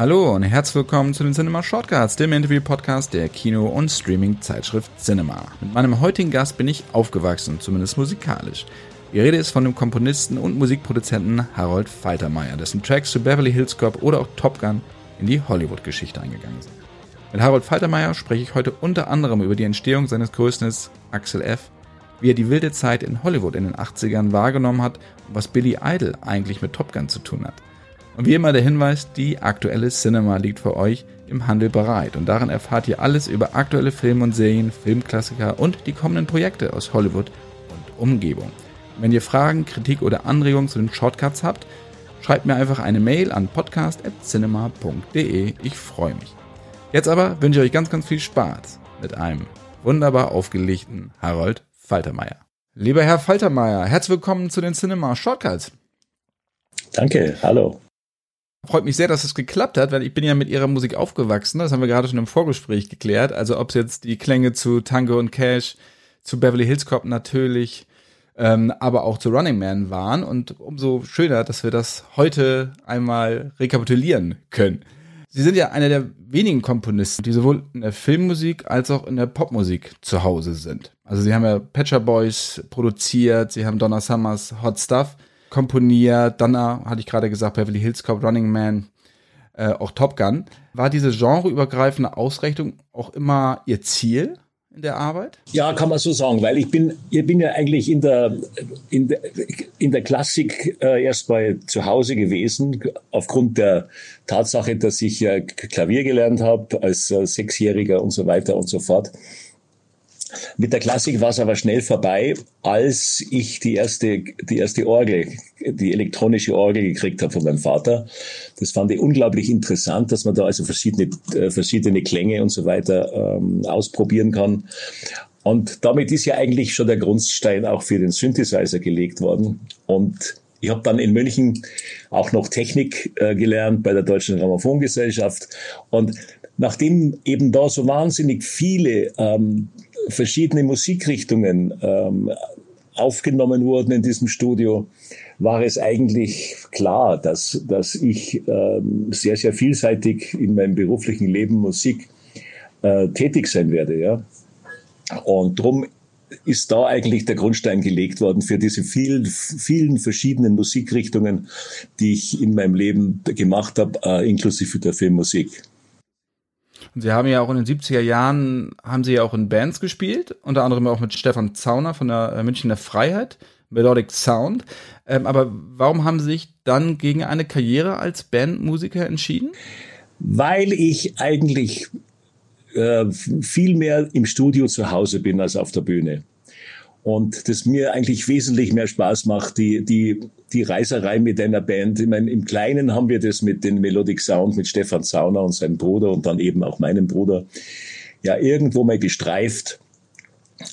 Hallo und herzlich willkommen zu den Cinema Shortcuts, dem Interview-Podcast der Kino- und Streaming-Zeitschrift Cinema. Mit meinem heutigen Gast bin ich aufgewachsen, zumindest musikalisch. Die Rede ist von dem Komponisten und Musikproduzenten Harold Faltermeier, dessen Tracks zu Beverly Hills Cop oder auch Top Gun in die Hollywood-Geschichte eingegangen sind. Mit Harold Faltermeier spreche ich heute unter anderem über die Entstehung seines größten Axel F., wie er die wilde Zeit in Hollywood in den 80ern wahrgenommen hat und was Billy Idol eigentlich mit Top Gun zu tun hat. Und wie immer der Hinweis, die aktuelle Cinema liegt für euch im Handel bereit und darin erfahrt ihr alles über aktuelle Filme und Serien, Filmklassiker und die kommenden Projekte aus Hollywood und Umgebung. wenn ihr Fragen, Kritik oder Anregungen zu den Shortcuts habt, schreibt mir einfach eine Mail an podcast.cinema.de. Ich freue mich. Jetzt aber wünsche ich euch ganz, ganz viel Spaß mit einem wunderbar aufgelegten Harold Faltermeier. Lieber Herr Faltermeier, herzlich willkommen zu den Cinema Shortcuts. Danke, hallo. Freut mich sehr, dass es geklappt hat, weil ich bin ja mit ihrer Musik aufgewachsen. Das haben wir gerade schon im Vorgespräch geklärt. Also ob es jetzt die Klänge zu Tango und Cash, zu Beverly Hills Cop natürlich, ähm, aber auch zu Running Man waren. Und umso schöner, dass wir das heute einmal rekapitulieren können. Sie sind ja einer der wenigen Komponisten, die sowohl in der Filmmusik als auch in der Popmusik zu Hause sind. Also sie haben ja Patcher Boys produziert, sie haben Donna Summers Hot Stuff komponiert. Dann hatte ich gerade gesagt, Beverly Hills Cop, Running Man, äh, auch Top Gun. War diese genreübergreifende Ausrichtung auch immer Ihr Ziel? in der Arbeit? Ja, kann man so sagen, weil ich bin, ich bin ja eigentlich in der, in der, in der Klassik äh, erst mal zu Hause gewesen, aufgrund der Tatsache, dass ich äh, Klavier gelernt habe als äh, Sechsjähriger und so weiter und so fort. Mit der Klassik war es aber schnell vorbei, als ich die erste, die erste Orgel, die elektronische Orgel gekriegt habe von meinem Vater. Das fand ich unglaublich interessant, dass man da also verschiedene, äh, verschiedene Klänge und so weiter ähm, ausprobieren kann. Und damit ist ja eigentlich schon der Grundstein auch für den Synthesizer gelegt worden. Und ich habe dann in München auch noch Technik äh, gelernt bei der Deutschen Grammophongesellschaft. Und nachdem eben da so wahnsinnig viele ähm, verschiedene Musikrichtungen ähm, aufgenommen wurden in diesem Studio, war es eigentlich klar, dass, dass ich ähm, sehr, sehr vielseitig in meinem beruflichen Leben Musik äh, tätig sein werde. Ja? Und darum ist da eigentlich der Grundstein gelegt worden für diese vielen, vielen verschiedenen Musikrichtungen, die ich in meinem Leben gemacht habe, äh, inklusive der Filmmusik. Und Sie haben ja auch in den 70er Jahren, haben Sie ja auch in Bands gespielt, unter anderem auch mit Stefan Zauner von der äh, Münchner Freiheit, Melodic Sound. Ähm, aber warum haben Sie sich dann gegen eine Karriere als Bandmusiker entschieden? Weil ich eigentlich äh, viel mehr im Studio zu Hause bin als auf der Bühne und das mir eigentlich wesentlich mehr Spaß macht, die, die, die Reiserei mit einer Band. Ich meine, im Kleinen haben wir das mit den Melodic Sound, mit Stefan Zauner und seinem Bruder und dann eben auch meinem Bruder, ja, irgendwo mal gestreift.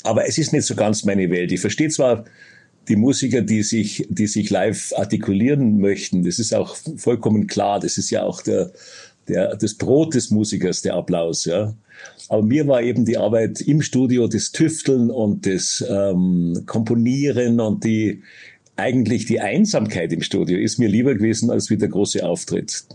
Aber es ist nicht so ganz meine Welt. Ich verstehe zwar die Musiker, die sich, die sich live artikulieren möchten. Das ist auch vollkommen klar. Das ist ja auch der, der, das Brot des Musikers, der Applaus, ja. Aber mir war eben die Arbeit im Studio, das Tüfteln und das ähm, Komponieren und die eigentlich die Einsamkeit im Studio ist mir lieber gewesen als wie der große Auftritt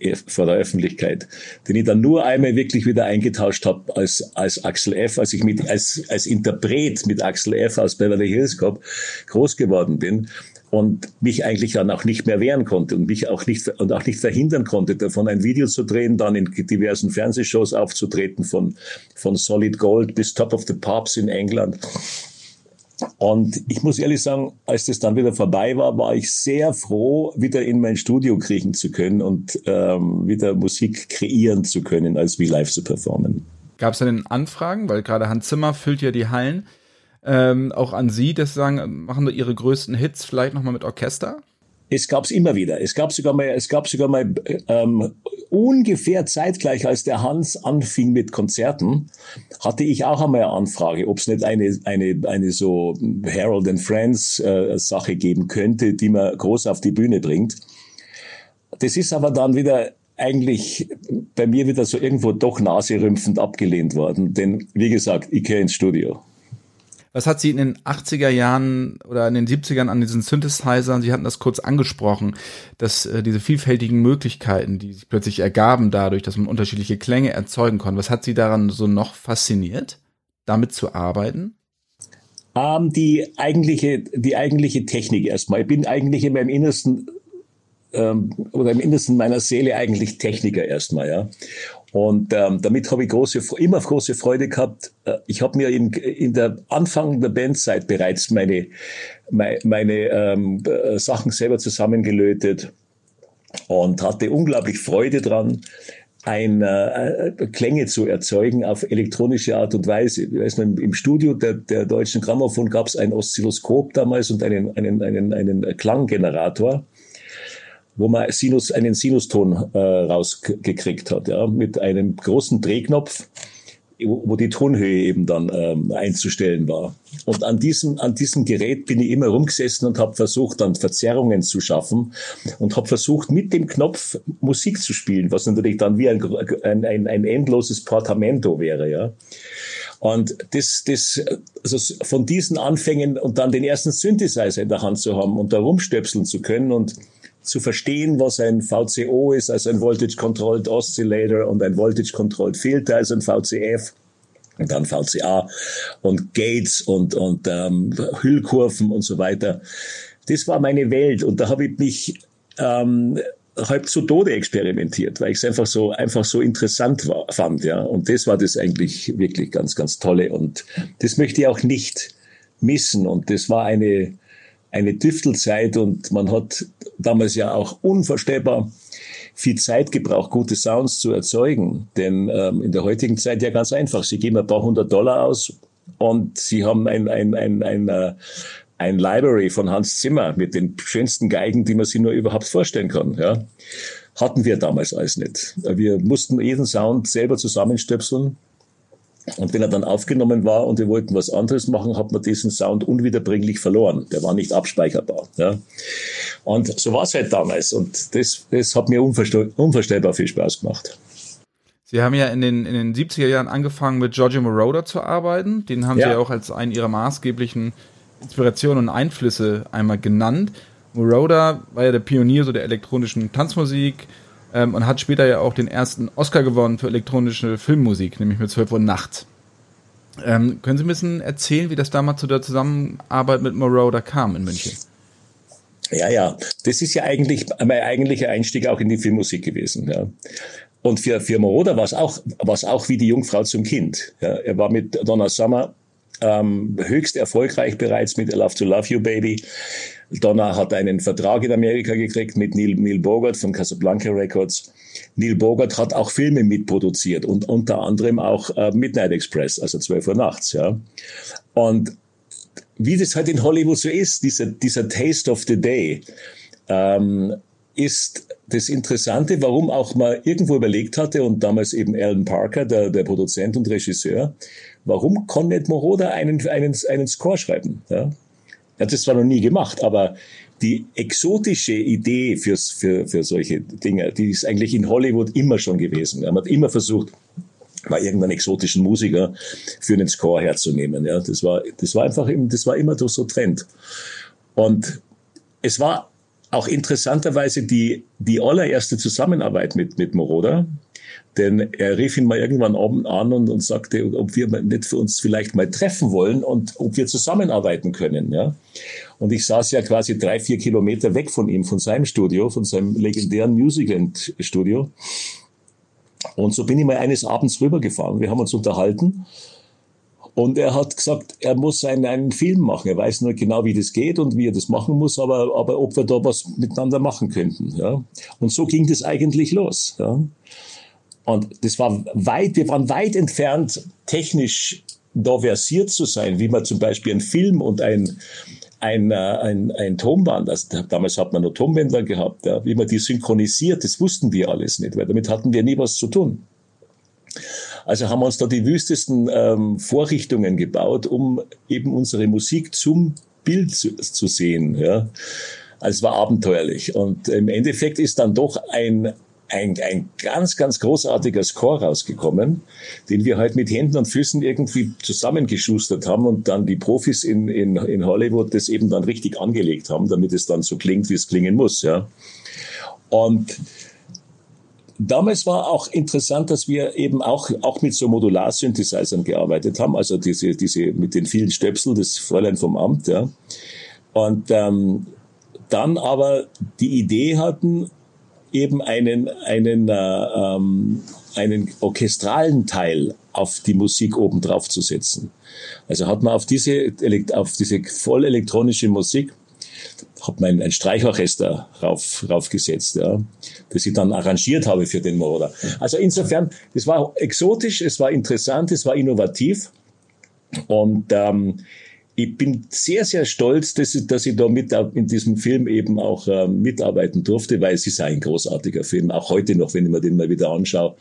äh, vor der Öffentlichkeit, den ich dann nur einmal wirklich wieder eingetauscht habe als, als Axel F., als ich mit, als, als Interpret mit Axel F. aus Beverly Hills Cop groß geworden bin und mich eigentlich dann auch nicht mehr wehren konnte und mich auch nicht und auch nicht verhindern konnte, davon ein Video zu drehen, dann in diversen Fernsehshows aufzutreten, von von Solid Gold bis Top of the Pops in England. Und ich muss ehrlich sagen, als das dann wieder vorbei war, war ich sehr froh, wieder in mein Studio kriechen zu können und ähm, wieder Musik kreieren zu können, als wie live zu performen. Gab es denn Anfragen, weil gerade Hans Zimmer füllt ja die Hallen ähm, auch an Sie, Sie sagen, machen Sie Ihre größten Hits vielleicht nochmal mit Orchester? Es gab es immer wieder. Es gab sogar mal, es gab sogar mal ähm, ungefähr zeitgleich, als der Hans anfing mit Konzerten, hatte ich auch einmal eine Anfrage, ob es nicht eine eine eine so Harold and Friends äh, Sache geben könnte, die man groß auf die Bühne bringt. Das ist aber dann wieder eigentlich bei mir wieder so irgendwo doch naserümpfend abgelehnt worden, denn wie gesagt, ich gehe ins Studio. Was hat Sie in den 80er Jahren oder in den 70ern an diesen Synthesizern, Sie hatten das kurz angesprochen, dass äh, diese vielfältigen Möglichkeiten, die sich plötzlich ergaben dadurch, dass man unterschiedliche Klänge erzeugen konnte, was hat Sie daran so noch fasziniert, damit zu arbeiten? Ähm, die eigentliche, die eigentliche Technik erstmal. Ich bin eigentlich in meinem Innersten ähm, oder im Innersten meiner Seele eigentlich Techniker erstmal, ja. Und ähm, damit habe ich große, immer große Freude gehabt. Äh, ich habe mir in, in der Anfang der Bandzeit bereits meine, meine, meine ähm, äh, Sachen selber zusammengelötet und hatte unglaublich Freude dran, ein, äh, Klänge zu erzeugen auf elektronische Art und Weise. Ich weiß noch, Im Studio der, der Deutschen Grammophon gab es ein Oszilloskop damals und einen, einen, einen, einen Klanggenerator wo man Sinus, einen Sinuston äh, rausgekriegt hat, ja, mit einem großen Drehknopf, wo die Tonhöhe eben dann ähm, einzustellen war. Und an diesem, an diesem Gerät bin ich immer rumgesessen und habe versucht, dann Verzerrungen zu schaffen und habe versucht, mit dem Knopf Musik zu spielen, was natürlich dann wie ein, ein, ein, ein endloses Portamento wäre, ja. Und das, das, also von diesen Anfängen und dann den ersten Synthesizer in der Hand zu haben und da rumstöpseln zu können und zu verstehen, was ein VCO ist, also ein Voltage Controlled Oscillator und ein Voltage Controlled Filter, also ein VCF und dann VCA und Gates und, und ähm, Hüllkurven und so weiter. Das war meine Welt und da habe ich mich ähm, halb zu Tode experimentiert, weil ich es einfach so einfach so interessant war, fand, ja. Und das war das eigentlich wirklich ganz ganz tolle und das möchte ich auch nicht missen und das war eine eine Tüftelzeit und man hat damals ja auch unvorstellbar viel Zeit gebraucht, gute Sounds zu erzeugen. Denn ähm, in der heutigen Zeit ja ganz einfach. Sie geben ein paar hundert Dollar aus und sie haben ein, ein, ein, ein, äh, ein Library von Hans Zimmer mit den schönsten Geigen, die man sich nur überhaupt vorstellen kann. Ja. Hatten wir damals alles nicht. Wir mussten jeden Sound selber zusammenstöpseln und wenn er dann aufgenommen war und wir wollten was anderes machen, hat man diesen Sound unwiederbringlich verloren. Der war nicht abspeicherbar. Ja. Und so war es halt damals. Und das, das hat mir unvorstellbar viel Spaß gemacht. Sie haben ja in den, in den 70er Jahren angefangen mit Giorgio Moroder zu arbeiten. Den haben ja. Sie ja auch als einen ihrer maßgeblichen Inspirationen und Einflüsse einmal genannt. Moroder war ja der Pionier so der elektronischen Tanzmusik, ähm, und hat später ja auch den ersten Oscar gewonnen für elektronische Filmmusik, nämlich mit 12 Uhr nachts. Ähm, können Sie ein bisschen erzählen, wie das damals zu der Zusammenarbeit mit Moroder kam in München? Ja, ja, das ist ja eigentlich mein eigentlicher Einstieg auch in die Filmmusik gewesen. Ja. Und für, für Moroder war es auch, auch wie die Jungfrau zum Kind. Ja. Er war mit Donna Summer ähm, höchst erfolgreich bereits mit I Love to Love You Baby. Donna hat einen Vertrag in Amerika gekriegt mit Neil, Neil Bogart von Casablanca Records. Neil Bogart hat auch Filme mitproduziert und unter anderem auch äh, Midnight Express, also 12 Uhr nachts, ja. Und wie das halt in Hollywood so ist, dieser, dieser Taste of the Day, ähm, ist das Interessante, warum auch mal irgendwo überlegt hatte und damals eben Alan Parker, der, der Produzent und Regisseur, warum konnte nicht Moroder einen, einen, einen Score schreiben? Ja? Er hat das zwar noch nie gemacht, aber die exotische Idee fürs, für, für solche Dinge, die ist eigentlich in Hollywood immer schon gewesen. Man hat immer versucht, mal irgendeinen exotischen Musiker für einen Score herzunehmen. Ja, das war, das war einfach, das war immer so Trend. Und es war auch interessanterweise die, die allererste Zusammenarbeit mit, mit Moroder. Denn er rief ihn mal irgendwann oben an und, und sagte, ob wir nicht für uns vielleicht mal treffen wollen und ob wir zusammenarbeiten können. Ja? Und ich saß ja quasi drei, vier Kilometer weg von ihm, von seinem Studio, von seinem legendären Musicland-Studio. Und so bin ich mal eines Abends rübergefahren. Wir haben uns unterhalten. Und er hat gesagt, er muss einen, einen Film machen. Er weiß nur genau, wie das geht und wie er das machen muss, aber, aber ob wir da was miteinander machen könnten. Ja. Und so ging das eigentlich los. Ja. Und das war weit, wir waren weit entfernt, technisch da versiert zu sein, wie man zum Beispiel einen Film und ein, ein, äh, ein, ein Tonband, also damals hat man nur Tonbänder gehabt, ja, wie man die synchronisiert, das wussten wir alles nicht, weil damit hatten wir nie was zu tun. Also haben wir uns da die wüstesten ähm, Vorrichtungen gebaut, um eben unsere Musik zum Bild zu, zu sehen. Ja. Also es war abenteuerlich. Und im Endeffekt ist dann doch ein ein, ein ganz, ganz großartiger Score rausgekommen, den wir halt mit Händen und Füßen irgendwie zusammengeschustert haben und dann die Profis in, in, in Hollywood das eben dann richtig angelegt haben, damit es dann so klingt, wie es klingen muss, ja. Und Damals war auch interessant, dass wir eben auch, auch mit so Modular-Synthesizern gearbeitet haben, also diese, diese mit den vielen Stöpsel, das Fräulein vom Amt, ja. Und ähm, dann aber die Idee hatten, eben einen, einen, äh, ähm, einen orchestralen Teil auf die Musik oben drauf zu setzen. Also hat man auf diese, auf diese voll elektronische Musik hat man ein Streichorchester rauf, raufgesetzt, ja, das ich dann arrangiert habe für den Moroder. Also insofern, es war exotisch, es war interessant, es war innovativ und ähm, ich bin sehr, sehr stolz, dass ich, dass ich da mit in diesem Film eben auch äh, mitarbeiten durfte, weil es ist ein großartiger Film, auch heute noch, wenn ich mir den mal wieder anschaue,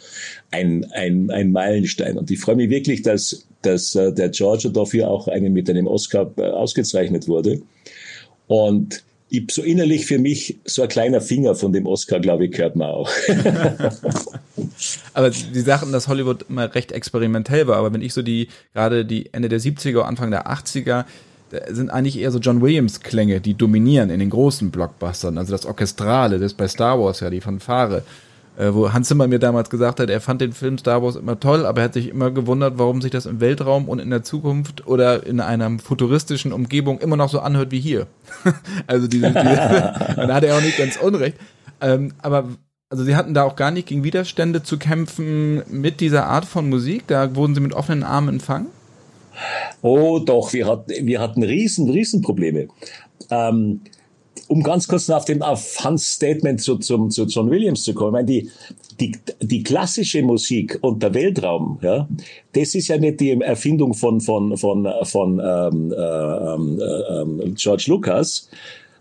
ein, ein, ein Meilenstein. Und ich freue mich wirklich, dass, dass äh, der Georgia dafür auch einen, mit einem Oscar äh, ausgezeichnet wurde. Und ich, so innerlich für mich so ein kleiner Finger von dem Oscar, glaube ich, gehört man auch. aber die Sachen, dass Hollywood immer recht experimentell war, aber wenn ich so die, gerade die Ende der 70er, Anfang der 80er, sind eigentlich eher so John Williams Klänge, die dominieren in den großen Blockbustern, also das Orchestrale, das bei Star Wars ja, die Fanfare wo Hans Zimmer mir damals gesagt hat, er fand den Film Star Wars immer toll, aber er hat sich immer gewundert, warum sich das im Weltraum und in der Zukunft oder in einer futuristischen Umgebung immer noch so anhört wie hier. also diese, diese da hat er auch nicht ganz unrecht. Ähm, aber also sie hatten da auch gar nicht gegen Widerstände zu kämpfen mit dieser Art von Musik. Da wurden sie mit offenen Armen empfangen. Oh, doch, wir hatten, wir hatten riesen, riesen Probleme. Ähm, um ganz kurz auf, den, auf Hans Statement zu, zum, zu John Williams zu kommen, ich meine, die, die, die klassische Musik und der Weltraum, ja, das ist ja nicht die Erfindung von, von, von, von ähm, ähm, ähm, George Lucas.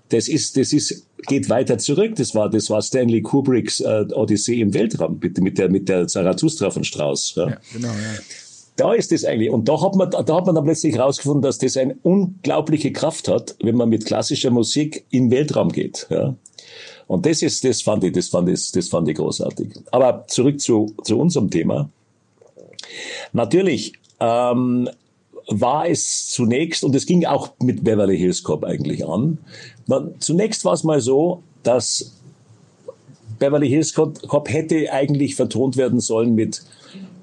Das ist, das ist, geht weiter zurück. Das war, das war Stanley Kubricks äh, Odyssee im Weltraum mit, mit der, mit der Zarathustra von Strauss. Ja. ja genau, ja da ist es eigentlich. Und da hat man, da hat man dann plötzlich herausgefunden, dass das eine unglaubliche Kraft hat, wenn man mit klassischer Musik in den Weltraum geht. Ja. Und das ist, das fand ich, das fand ich, das fand ich großartig. Aber zurück zu, zu unserem Thema. Natürlich, ähm, war es zunächst, und es ging auch mit Beverly Hills Cop eigentlich an, zunächst war es mal so, dass Beverly Hills Cop hätte eigentlich vertont werden sollen mit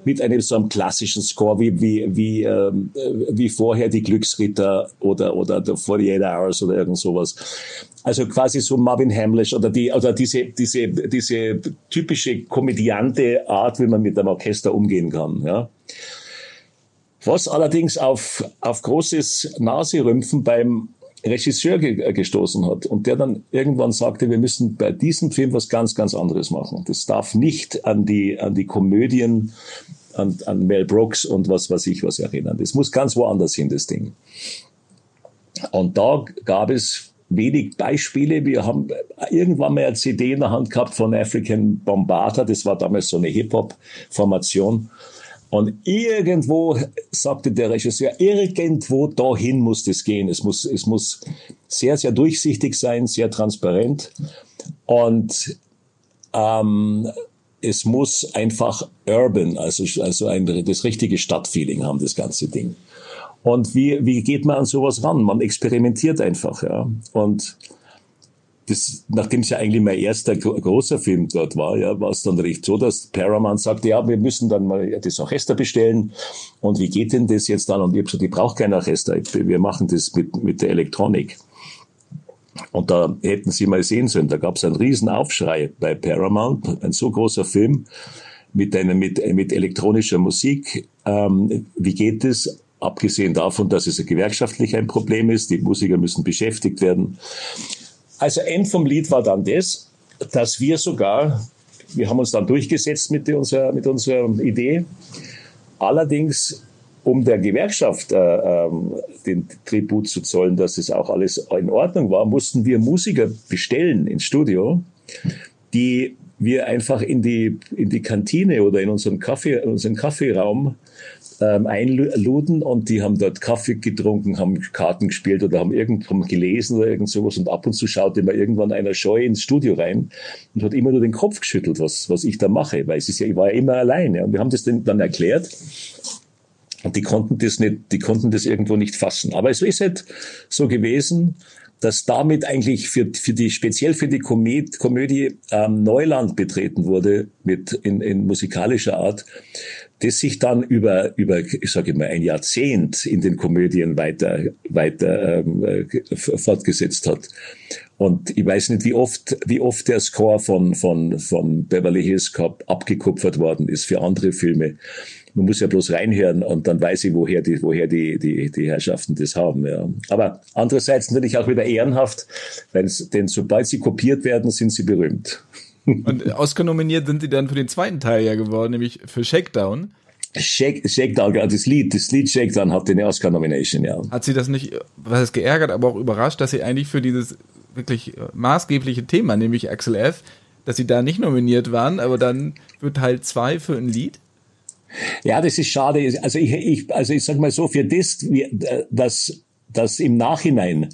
mit einem so einem klassischen Score wie wie wie ähm, wie vorher die Glücksritter oder oder der 48 Hours oder irgend sowas. Also quasi so Marvin Hamlish oder die oder diese diese diese typische komödiante Art, wie man mit einem Orchester umgehen kann, ja. Was allerdings auf auf großes Naserümpfen beim Regisseur ge gestoßen hat und der dann irgendwann sagte, wir müssen bei diesem Film was ganz, ganz anderes machen. Das darf nicht an die, an die Komödien, an, an Mel Brooks und was weiß ich was erinnern. Das muss ganz woanders hin, das Ding. Und da gab es wenig Beispiele. Wir haben irgendwann mal eine CD in der Hand gehabt von African Bombata. Das war damals so eine Hip-Hop-Formation. Und irgendwo, sagte der Regisseur, irgendwo dahin muss das gehen. Es muss, es muss sehr, sehr durchsichtig sein, sehr transparent. Und ähm, es muss einfach urban, also, also ein, das richtige Stadtfeeling haben, das ganze Ding. Und wie, wie geht man an sowas ran? Man experimentiert einfach, ja. Und das, nachdem es ja eigentlich mein erster großer Film dort war, ja, war es dann recht so, dass Paramount sagte, ja, wir müssen dann mal das Orchester bestellen. Und wie geht denn das jetzt dann? Und ich habe gesagt, ich brauche kein Orchester, wir machen das mit, mit der Elektronik. Und da hätten Sie mal sehen sollen, da gab es einen riesen Aufschrei bei Paramount, ein so großer Film mit, einer, mit, mit elektronischer Musik. Ähm, wie geht es? Abgesehen davon, dass es gewerkschaftlich ein Problem ist, die Musiker müssen beschäftigt werden. Also End vom Lied war dann das, dass wir sogar, wir haben uns dann durchgesetzt mit unserer, mit unserer Idee, allerdings um der Gewerkschaft äh, ähm, den Tribut zu zollen, dass es auch alles in Ordnung war, mussten wir Musiker bestellen ins Studio, die wir einfach in die, in die Kantine oder in unseren, Kaffee, unseren Kaffeeraum ähm, einluden und die haben dort Kaffee getrunken, haben Karten gespielt oder haben irgendwo gelesen oder irgend sowas und ab und zu schaute immer irgendwann einer scheu ins Studio rein und hat immer nur den Kopf geschüttelt, was, was ich da mache, weil es ist ja, ich war ja immer alleine und wir haben das dann erklärt und die konnten das nicht, die konnten das irgendwo nicht fassen. Aber es ist halt so gewesen, dass damit eigentlich für, für die, speziell für die Komödie, Komödie ähm, Neuland betreten wurde, mit in, in musikalischer Art, das sich dann über, über, ich sage immer, ein Jahrzehnt in den Komödien weiter, weiter ähm, äh, fortgesetzt hat. Und ich weiß nicht, wie oft, wie oft der Score von, von, von Beverly Hills Cop abgekupfert worden ist für andere Filme. Man muss ja bloß reinhören und dann weiß ich, woher die, woher die, die, die Herrschaften das haben. Ja. Aber andererseits natürlich auch wieder ehrenhaft, weil denn sobald sie kopiert werden, sind sie berühmt. Und Oscar nominiert sind sie dann für den zweiten Teil ja geworden, nämlich für Shakedown. Shake, Shakedown, das Lied, das Lied Shakedown hat eine Oscar-Nomination, ja. Hat sie das nicht, was ist geärgert, aber auch überrascht, dass sie eigentlich für dieses wirklich maßgebliche Thema, nämlich Axel F., dass sie da nicht nominiert waren, aber dann wird Teil zwei für ein Lied? Ja, das ist schade. Also ich, ich also ich sag mal so, für das, dass, dass im Nachhinein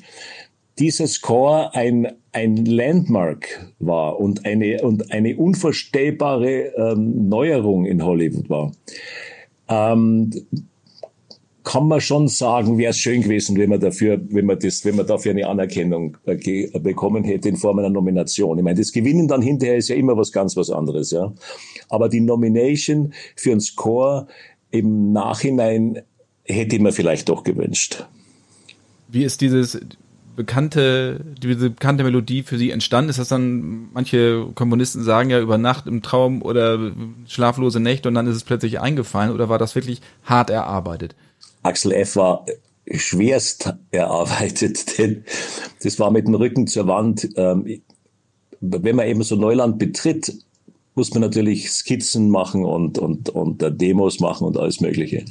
dieser Score ein, ein Landmark war und eine, und eine unvorstellbare ähm, Neuerung in Hollywood war. Ähm, kann man schon sagen, wäre es schön gewesen, wenn man dafür, wenn man das, wenn man dafür eine Anerkennung äh, bekommen hätte in Form einer Nomination. Ich meine, das Gewinnen dann hinterher ist ja immer was ganz was anderes, ja. Aber die Nomination für einen Score im Nachhinein hätte ich mir vielleicht doch gewünscht. Wie ist dieses bekannte, diese bekannte Melodie für Sie entstanden? Ist das dann, manche Komponisten sagen ja über Nacht im Traum oder schlaflose Nächte und dann ist es plötzlich eingefallen oder war das wirklich hart erarbeitet? Axel F. war schwerst erarbeitet, denn das war mit dem Rücken zur Wand. Ähm, wenn man eben so Neuland betritt, muss man natürlich Skizzen machen und, und, und Demos machen und alles Mögliche.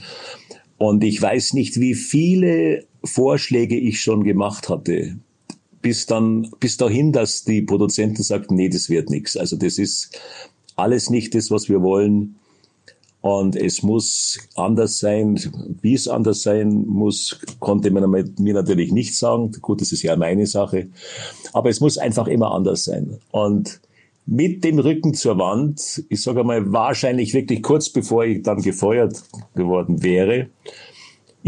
Und ich weiß nicht, wie viele Vorschläge ich schon gemacht hatte, bis dann, bis dahin, dass die Produzenten sagten, nee, das wird nichts. Also das ist alles nicht das, was wir wollen. Und es muss anders sein. Wie es anders sein muss, konnte man mir natürlich nicht sagen. Gut, das ist ja meine Sache. Aber es muss einfach immer anders sein. Und mit dem Rücken zur Wand, ich sage mal, wahrscheinlich wirklich kurz bevor ich dann gefeuert geworden wäre,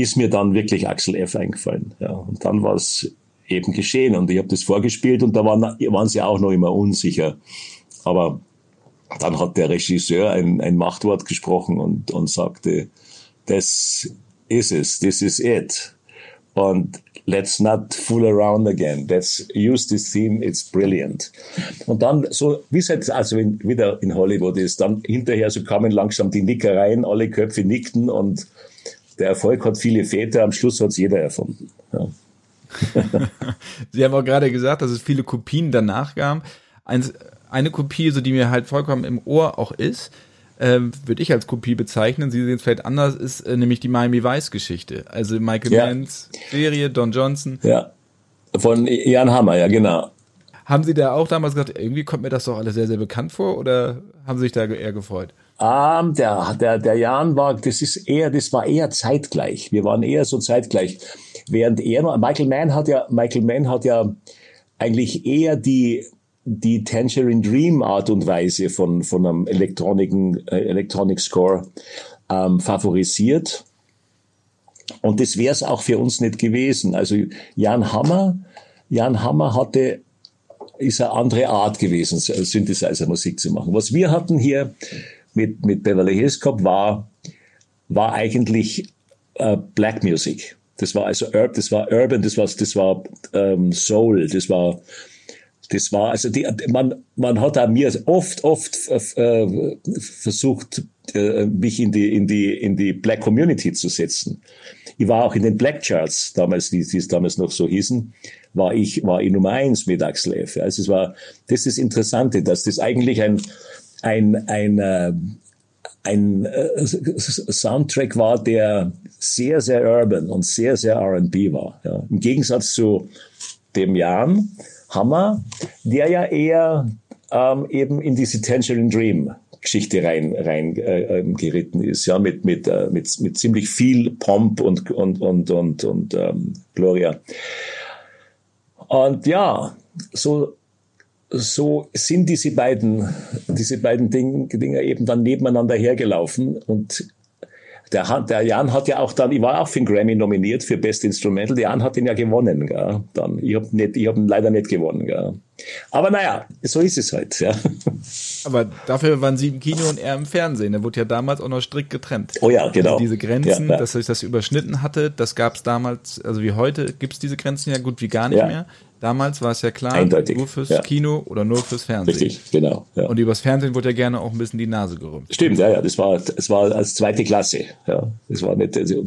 ist mir dann wirklich Axel F. eingefallen. Ja, und dann war es eben geschehen und ich habe das vorgespielt und da waren, waren sie auch noch immer unsicher. Aber dann hat der Regisseur ein, ein Machtwort gesprochen und, und sagte, das ist es, this is it. Und let's not fool around again. Let's use this theme, it's brilliant. Und dann, so wie es jetzt also in, wieder in Hollywood ist, dann hinterher so kamen langsam die Nickereien, alle Köpfe nickten und der Erfolg hat viele Väter, am Schluss hat es jeder erfunden. Ja. Sie haben auch gerade gesagt, dass es viele Kopien danach gab. Eins, eine Kopie, so die mir halt vollkommen im Ohr auch ist, äh, würde ich als Kopie bezeichnen. Sie sehen es vielleicht anders, ist äh, nämlich die Miami Vice Geschichte. Also Michael ja. Manns Serie, Don Johnson. Ja. Von Jan Hammer, ja, genau. Haben Sie da auch damals gesagt, irgendwie kommt mir das doch alles sehr, sehr bekannt vor oder haben Sie sich da eher gefreut? Ähm, der, der, der Jan war, das ist eher, das war eher zeitgleich. Wir waren eher so zeitgleich. Während er, Michael Mann hat ja, Michael Mann hat ja eigentlich eher die, die Tangerine Dream Art und Weise von, von einem Elektroniken, äh, Electronic Score ähm, favorisiert. Und das wäre es auch für uns nicht gewesen. Also Jan Hammer, Jan Hammer hatte, ist eine andere Art gewesen, Synthesizer-Musik zu machen. Was wir hatten hier, mit, mit Beverly Hills Cop war, war eigentlich äh, Black Music. Das war also Urban, das war Urban, das war, das war ähm, Soul, das war, das war, also die, man, man hat an mir oft, oft äh, versucht, äh, mich in die, in die, in die Black Community zu setzen. Ich war auch in den Black Charts, damals, die, die es damals noch so hießen, war ich, war ich Nummer eins mit Axel F. Also es war, das ist das Interessante, dass das eigentlich ein, ein, ein, äh, ein äh, Soundtrack war, der sehr, sehr urban und sehr, sehr R&B war. Ja. Im Gegensatz zu dem Jan Hammer, der ja eher ähm, eben in diese Tangerine Dream Geschichte rein, rein äh, ähm, geritten ist, ja, mit, mit, äh, mit, mit ziemlich viel Pomp und, und, und, und, und ähm, Gloria. Und ja, so, so sind diese beiden, diese beiden Dinge, Dinge eben dann nebeneinander hergelaufen und der, der Jan hat ja auch dann, ich war auch für den Grammy nominiert für Best Instrumental. Der Jan hat den ja gewonnen, gell? Dann, ich habe nicht, ich habe ihn leider nicht gewonnen, gell? Aber naja, so ist es halt, ja. Aber dafür waren Sie im Kino und er im Fernsehen. Der wurde ja damals auch noch strikt getrennt. Oh ja, genau. Also diese Grenzen, ja, ja. dass sich das überschnitten hatte, das gab es damals, also wie heute gibt es diese Grenzen ja gut wie gar nicht mehr. Damals war es ja klar, Eindeutig. nur fürs ja. Kino oder nur fürs Fernsehen. Richtig, genau. Ja. Und übers Fernsehen wurde ja gerne auch ein bisschen die Nase gerümpft. Stimmt, ja, ja. Das war, das war als zweite Klasse. Ja, das war nicht, also,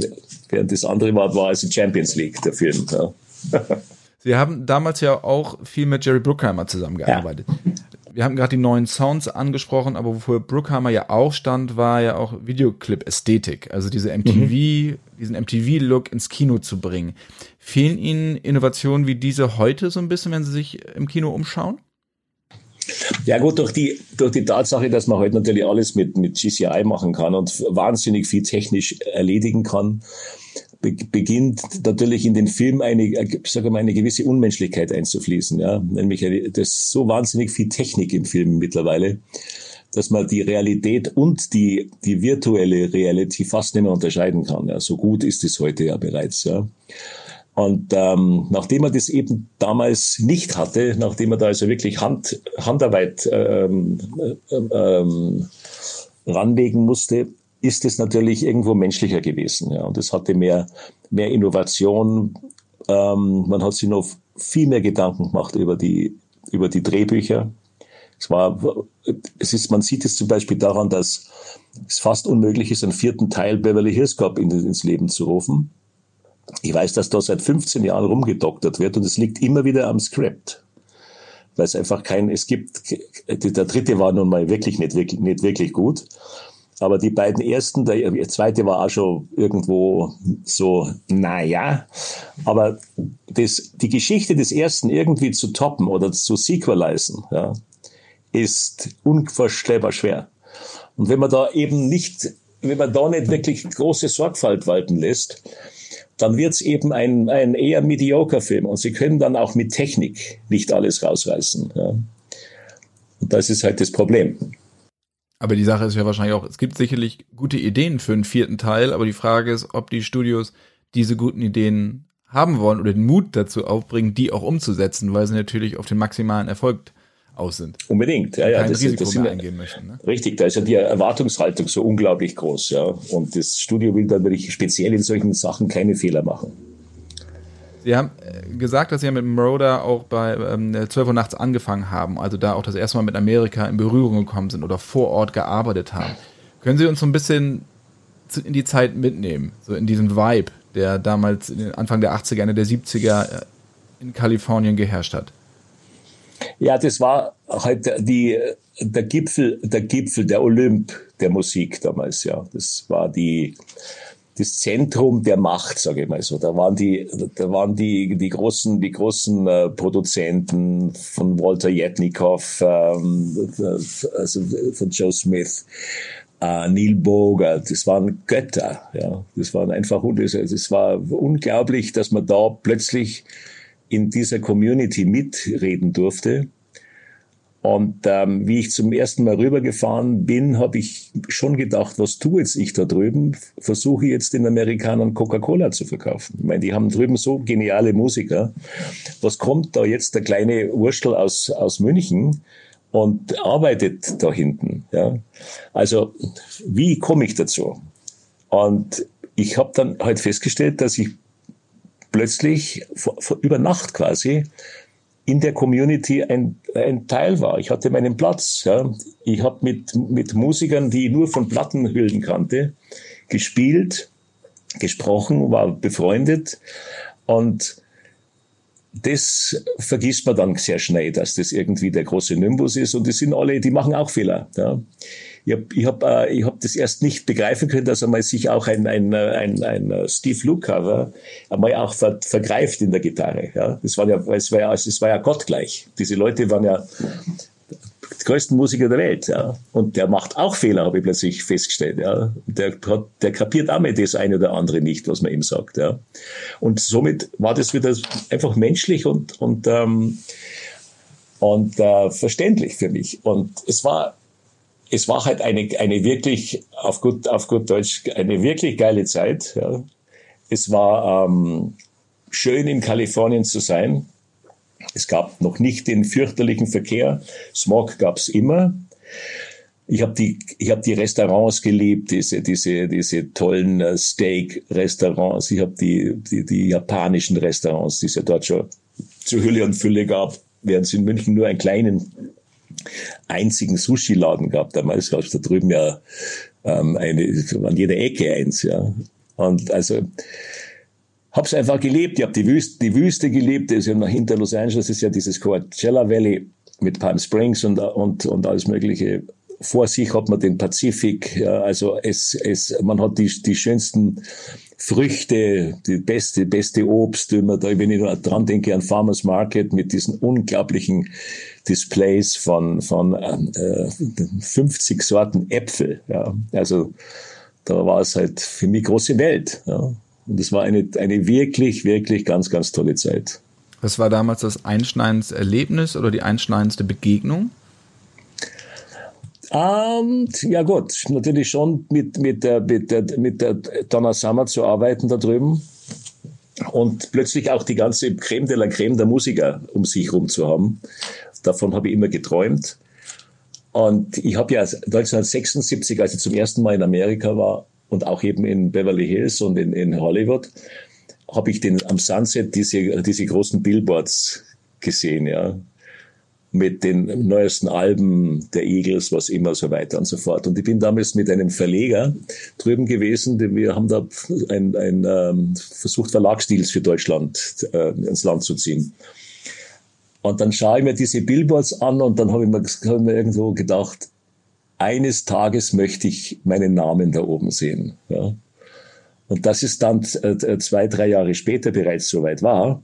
während das andere war, war als Champions League der Film. Ja. Sie haben damals ja auch viel mit Jerry Bruckheimer zusammengearbeitet. Ja. Wir haben gerade die neuen Sounds angesprochen, aber wofür Bruckheimer ja auch stand, war ja auch Videoclip-Ästhetik. Also diese MTV, mhm. diesen MTV-Look ins Kino zu bringen. Fehlen Ihnen Innovationen wie diese heute so ein bisschen, wenn Sie sich im Kino umschauen? Ja gut, durch die, durch die Tatsache, dass man heute natürlich alles mit, mit GCI machen kann und wahnsinnig viel technisch erledigen kann, be beginnt natürlich in den Film eine, sage mal, eine gewisse Unmenschlichkeit einzufließen. Ja? Nämlich das ist so wahnsinnig viel Technik im Film mittlerweile, dass man die Realität und die, die virtuelle Reality fast nicht mehr unterscheiden kann. Ja? So gut ist es heute ja bereits. Ja? Und ähm, nachdem er das eben damals nicht hatte, nachdem er da also wirklich Hand, Handarbeit ähm, ähm, ähm, ranlegen musste, ist es natürlich irgendwo menschlicher gewesen. Ja. Und es hatte mehr, mehr Innovation. Ähm, man hat sich noch viel mehr Gedanken gemacht über die, über die Drehbücher. Es war, es ist, man sieht es zum Beispiel daran, dass es fast unmöglich ist, einen vierten Teil Beverly Hills Cop ins Leben zu rufen ich weiß, dass da seit 15 Jahren rumgedoktert wird und es liegt immer wieder am Skript. Weil es einfach kein, es gibt, der dritte war nun mal wirklich nicht wirklich, nicht wirklich gut. Aber die beiden ersten, der zweite war auch schon irgendwo so, naja. Aber das, die Geschichte des ersten irgendwie zu toppen oder zu sequelisen, ja, ist unvorstellbar schwer. Und wenn man da eben nicht, wenn man da nicht wirklich große Sorgfalt walten lässt, dann wird es eben ein, ein eher mediocre Film. Und sie können dann auch mit Technik nicht alles rausreißen. Ja. Und das ist halt das Problem. Aber die Sache ist ja wahrscheinlich auch, es gibt sicherlich gute Ideen für einen vierten Teil, aber die Frage ist, ob die Studios diese guten Ideen haben wollen oder den Mut dazu aufbringen, die auch umzusetzen, weil sie natürlich auf den maximalen Erfolg aus sind. Unbedingt, ja, ja. Kein das, Risiko das mehr eingehen möchten. Ne? Richtig, da ist ja die Erwartungshaltung so unglaublich groß, ja. Und das Studio will dann wirklich speziell in solchen Sachen keine Fehler machen. Sie haben äh, gesagt, dass Sie ja mit Moroder auch bei ähm, 12 Uhr nachts angefangen haben, also da auch das erste Mal mit Amerika in Berührung gekommen sind oder vor Ort gearbeitet haben. Können Sie uns so ein bisschen in die Zeit mitnehmen, so in diesen Vibe, der damals in den Anfang der 80er, Ende der 70er äh, in Kalifornien geherrscht hat? Ja, das war halt die, der Gipfel, der Gipfel, der Olymp der Musik damals, ja. Das war die, das Zentrum der Macht, sage ich mal so. Da waren die, da waren die, die großen, die großen äh, Produzenten von Walter Yetnikoff, ähm, also von Joe Smith, äh, Neil Bogart. Das waren Götter, ja. Das waren einfach, das, das war unglaublich, dass man da plötzlich in dieser Community mitreden durfte. Und ähm, wie ich zum ersten Mal rübergefahren bin, habe ich schon gedacht, was tue jetzt ich da drüben? Versuche jetzt den Amerikanern Coca-Cola zu verkaufen. Ich meine, die haben drüben so geniale Musiker. Was kommt da jetzt der kleine Wurstel aus, aus München und arbeitet da hinten? Ja? Also wie komme ich dazu? Und ich habe dann halt festgestellt, dass ich plötzlich vor, vor, über Nacht quasi in der Community ein, ein Teil war. Ich hatte meinen Platz. Ja. Ich habe mit, mit Musikern, die ich nur von Plattenhüllen kannte, gespielt, gesprochen, war befreundet und das vergisst man dann sehr schnell, dass das irgendwie der große Nimbus ist und die sind alle, die machen auch Fehler. Ja ich habe ich hab, äh, ich hab das erst nicht begreifen können, dass einmal sich auch ein, ein, ein, ein äh, Steve Luke-Cover einmal auch ver, vergreift in der Gitarre. Ja? Das war ja, es war ja, es war ja gottgleich. Diese Leute waren ja größten Musiker der Welt, ja. Und der macht auch Fehler, habe ich plötzlich festgestellt, ja. Der, hat, der kapiert auch mal das eine oder andere nicht, was man ihm sagt, ja. Und somit war das wieder einfach menschlich und, und, ähm, und äh, verständlich für mich. Und es war, es war halt eine, eine wirklich, auf gut, auf gut Deutsch, eine wirklich geile Zeit, ja. Es war ähm, schön in Kalifornien zu sein. Es gab noch nicht den fürchterlichen Verkehr. Smog gab es immer. Ich habe die, ich habe die Restaurants geliebt, diese, diese, diese tollen äh, Steak-Restaurants. Ich habe die, die, die japanischen Restaurants, die es ja dort schon zu Hülle und Fülle gab, während es in München nur einen kleinen einzigen Sushi-Laden gab. Damals gab es da drüben ja ähm, eine, an jeder Ecke eins, ja. Und also hab's einfach gelebt. Ich habe die Wüste, die Wüste gelebt. Ja hinter Los Angeles ist ja dieses Coachella Valley mit Palm Springs und, und, und alles Mögliche. Vor sich hat man den Pazifik. Ja, also es, es, man hat die, die schönsten Früchte, die beste, beste Obst, immer da, wenn ich dran denke an Farmers Market mit diesen unglaublichen Displays von, von äh, 50 Sorten Äpfel. Ja. Also da war es halt für mich große Welt. Ja. Und es war eine, eine wirklich, wirklich ganz, ganz tolle Zeit. Was war damals das einschneidendste Erlebnis oder die einschneidendste Begegnung? Ähm, ja gut, natürlich schon mit, mit, der, mit, der, mit der Donna Summer zu arbeiten da drüben und plötzlich auch die ganze Creme de la Creme der Musiker um sich herum zu haben. Davon habe ich immer geträumt. Und ich habe ja 1976, als ich zum ersten Mal in Amerika war, und auch eben in Beverly Hills und in, in Hollywood habe ich den am Sunset diese, diese großen Billboards gesehen, ja, mit den neuesten Alben der Eagles, was immer so weiter und so fort. Und ich bin damals mit einem Verleger drüben gewesen, wir haben da ein, ein ähm, versucht, Verlagsdeals für Deutschland äh, ins Land zu ziehen. Und dann schaue ich mir diese Billboards an und dann habe ich, mir, hab ich mir irgendwo gedacht, eines Tages möchte ich meinen Namen da oben sehen. Ja. Und dass es dann äh, zwei, drei Jahre später bereits soweit war,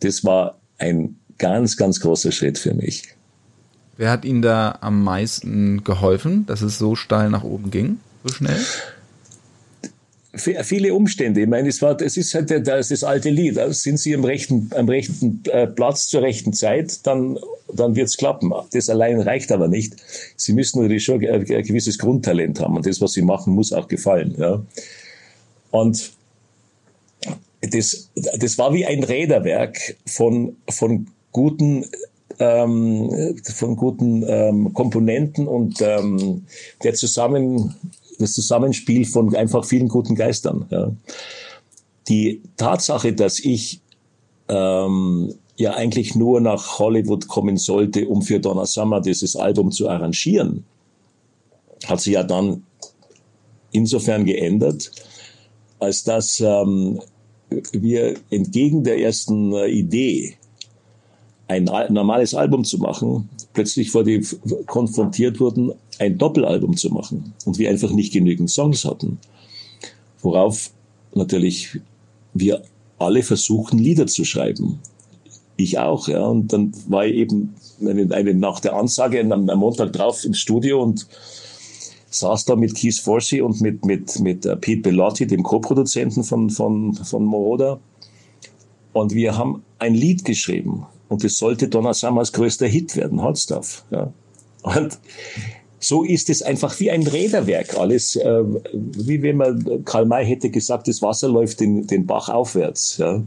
das war ein ganz, ganz großer Schritt für mich. Wer hat Ihnen da am meisten geholfen, dass es so steil nach oben ging, so schnell? Viele Umstände. Ich meine, es war, es ist halt das, das alte Lied. Also sind Sie am rechten, am rechten äh, Platz zur rechten Zeit, dann, dann wird's klappen. Das allein reicht aber nicht. Sie müssen natürlich schon ein, gewisses Grundtalent haben und das, was Sie machen, muss auch gefallen. Ja. Und das, das war wie ein Räderwerk von, von guten ähm, von guten ähm, Komponenten und ähm, der zusammen das Zusammenspiel von einfach vielen guten Geistern. Ja. Die Tatsache, dass ich ähm, ja eigentlich nur nach Hollywood kommen sollte, um für Donna Summer dieses Album zu arrangieren, hat sich ja dann insofern geändert, als dass ähm, wir entgegen der ersten äh, Idee, ein normales Album zu machen, plötzlich vor die konfrontiert wurden, ein Doppelalbum zu machen und wir einfach nicht genügend Songs hatten. Worauf natürlich wir alle versuchen, Lieder zu schreiben. Ich auch, ja. Und dann war ich eben eine, eine, nach der Ansage am, am Montag drauf im Studio und saß da mit Keith Forsey und mit, mit, mit uh, Pete Bellotti, dem Co-Produzenten von, von, von Moroder. Und wir haben ein Lied geschrieben. Und es sollte Donna Summers größter Hit werden, Hot Stuff. Ja. Und so ist es einfach wie ein Räderwerk alles, äh, wie wenn man Karl May hätte gesagt, das Wasser läuft den, den Bach aufwärts. Ja.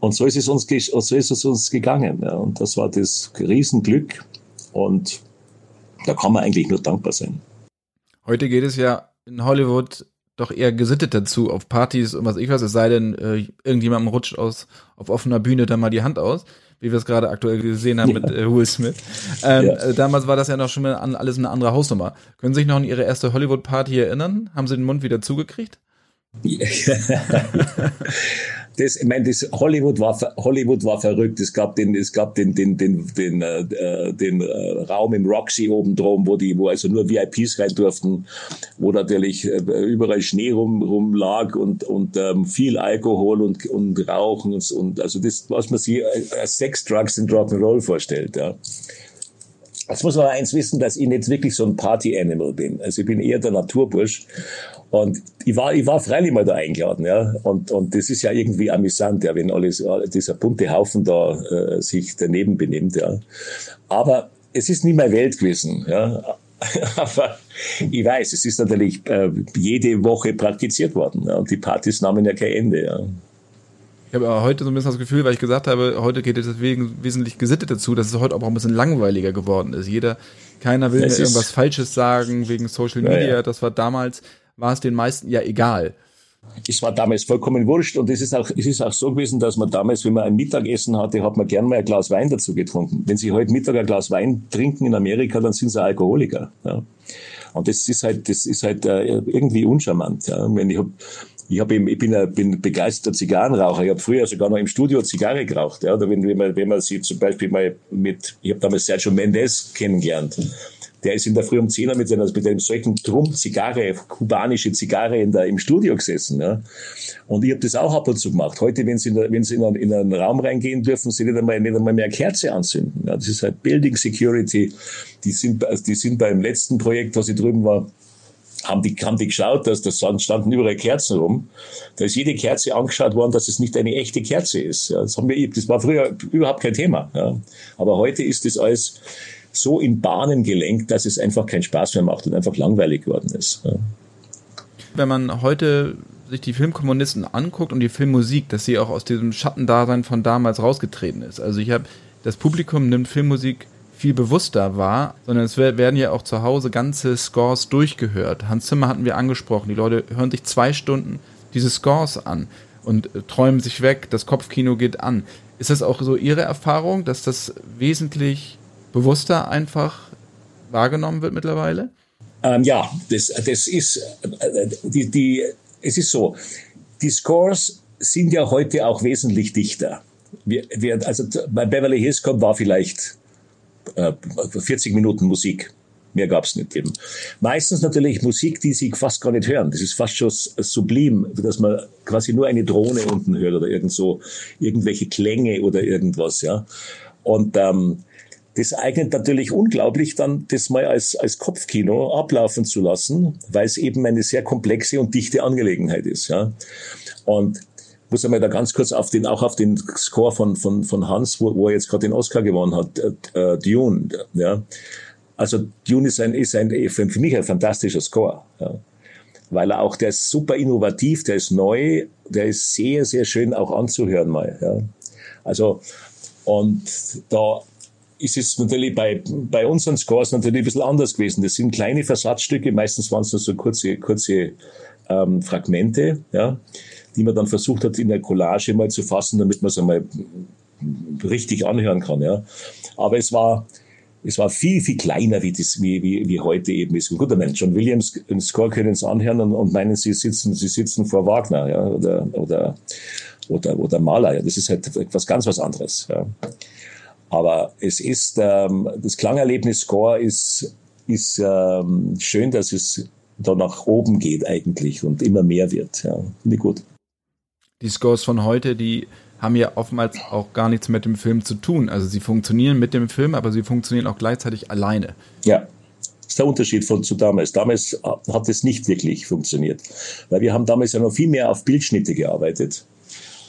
Und so ist es uns, so ist es uns gegangen. Ja. Und das war das Riesenglück. Und da kann man eigentlich nur dankbar sein. Heute geht es ja in Hollywood doch eher gesittet dazu auf Partys und was ich weiß, es sei denn, äh, irgendjemandem rutscht aus auf offener Bühne dann mal die Hand aus wie wir es gerade aktuell gesehen haben ja. mit äh, Will Smith. Ähm, ja. äh, damals war das ja noch schon mal an, alles eine andere Hausnummer. Können Sie sich noch an Ihre erste Hollywood-Party erinnern? Haben Sie den Mund wieder zugekriegt? Das, ich meine, das Hollywood war Hollywood war verrückt. Es gab den, es gab den, den, den, den, äh, den äh, Raum im Roxy oben drum, wo die, wo also nur VIPs rein durften, wo natürlich äh, überall Schnee rum, rum lag und und ähm, viel Alkohol und und Rauchen und, und also das, was man sich als Sex, Drugs und Rock'n'Roll vorstellt, ja. Jetzt muss man eins wissen, dass ich nicht wirklich so ein Party-Animal bin. Also ich bin eher der Naturbursch. Und ich war, ich war freilich mal da eingeladen, ja. Und, und das ist ja irgendwie amüsant, ja, wenn alles, dieser bunte Haufen da äh, sich daneben benimmt, ja. Aber es ist nie meine Welt gewesen, ja. Aber ich weiß, es ist natürlich äh, jede Woche praktiziert worden. Ja. Und die Partys nahmen ja kein Ende, ja. Ich habe aber heute so ein bisschen das Gefühl, weil ich gesagt habe, heute geht es deswegen wesentlich gesittet dazu, dass es heute auch ein bisschen langweiliger geworden ist. Jeder, keiner will mehr irgendwas Falsches sagen wegen Social Media. Ja, ja. Das war damals, war es den meisten ja egal. Es war damals vollkommen wurscht und es ist auch, es ist auch so gewesen, dass man damals, wenn man ein Mittagessen hatte, hat man gern mal ein Glas Wein dazu getrunken. Wenn Sie heute Mittag ein Glas Wein trinken in Amerika, dann sind Sie Alkoholiker. Ja. Und das ist halt, das ist halt äh, irgendwie uncharmant. Ja. Wenn ich hab, ich, hab, ich bin, ein, begeisterter Zigarrenraucher. Ich habe früher sogar noch im Studio Zigarre geraucht. Ja, oder wenn, wenn, man, wenn man sie zum Beispiel mal mit, ich habe damals Sergio Mendes kennengelernt. Der ist in der Früh um 10 Uhr mit, seiner, mit einem solchen Drum Zigarre, kubanische Zigarre in der, im Studio gesessen. Ja. Und ich habe das auch ab und zu gemacht. Heute, wenn Sie, in, wenn Sie in, einen, in einen Raum reingehen, dürfen Sie nicht einmal, nicht einmal mehr Kerze anzünden. Ja. Das ist halt Building Security. Die sind, die sind beim letzten Projekt, was ich drüben war, haben die, haben die geschaut, dass das standen überall Kerzen rum. Da ist jede Kerze angeschaut worden, dass es nicht eine echte Kerze ist. Ja, das, haben wir, das war früher überhaupt kein Thema. Ja. Aber heute ist das alles so in Bahnen gelenkt, dass es einfach keinen Spaß mehr macht und einfach langweilig geworden ist. Ja. Wenn man heute sich die Filmkommunisten anguckt und die Filmmusik, dass sie auch aus diesem Schattendasein von damals rausgetreten ist. Also ich habe, das Publikum nimmt Filmmusik viel bewusster wahr, sondern es werden ja auch zu Hause ganze Scores durchgehört. Hans Zimmer hatten wir angesprochen. Die Leute hören sich zwei Stunden diese Scores an und äh, träumen sich weg. Das Kopfkino geht an. Ist das auch so Ihre Erfahrung, dass das wesentlich bewusster einfach wahrgenommen wird mittlerweile? Ähm, ja, das, das ist, äh, die, die, es ist so, die Scores sind ja heute auch wesentlich dichter. Wir, wir, also bei Beverly Hills Cop war vielleicht 40 äh, Minuten Musik. Mehr gab's nicht eben. Meistens natürlich Musik, die Sie fast gar nicht hören. Das ist fast schon sublim, dass man quasi nur eine Drohne unten hört oder irgend so, irgendwelche Klänge oder irgendwas, ja. Und ähm, das eignet natürlich unglaublich, dann das mal als, als Kopfkino ablaufen zu lassen, weil es eben eine sehr komplexe und dichte Angelegenheit ist, ja. Und muss einmal da ganz kurz auf den, auch auf den Score von, von, von Hans, wo, wo er jetzt gerade den Oscar gewonnen hat, äh, äh Dune, ja. Also Dune ist ein, ist ein, für, mich ein fantastischer Score, ja. Weil er auch, der ist super innovativ, der ist neu, der ist sehr, sehr schön auch anzuhören mal, ja. Also, und da ist es natürlich bei, bei unseren Scores natürlich ein bisschen anders gewesen. Das sind kleine Versatzstücke, meistens waren es nur so kurze, kurze ähm, Fragmente, ja die man dann versucht hat, in der Collage mal zu fassen, damit man es einmal richtig anhören kann. Ja. Aber es war, es war viel, viel kleiner, wie, das, wie, wie, wie heute eben ist. Gut, Mensch, John Williams im Score können es anhören und, und meinen, sie sitzen, sie sitzen vor Wagner ja, oder, oder, oder, oder Maler. Ja. Das ist halt etwas ganz was anderes. Ja. Aber es ist, ähm, das Klangerlebnis Score ist, ist ähm, schön, dass es da nach oben geht eigentlich und immer mehr wird. Ja. Finde ich gut die Scores von heute, die haben ja oftmals auch gar nichts mit dem Film zu tun. Also sie funktionieren mit dem Film, aber sie funktionieren auch gleichzeitig alleine. Ja, das ist der Unterschied von zu damals. Damals hat es nicht wirklich funktioniert, weil wir haben damals ja noch viel mehr auf Bildschnitte gearbeitet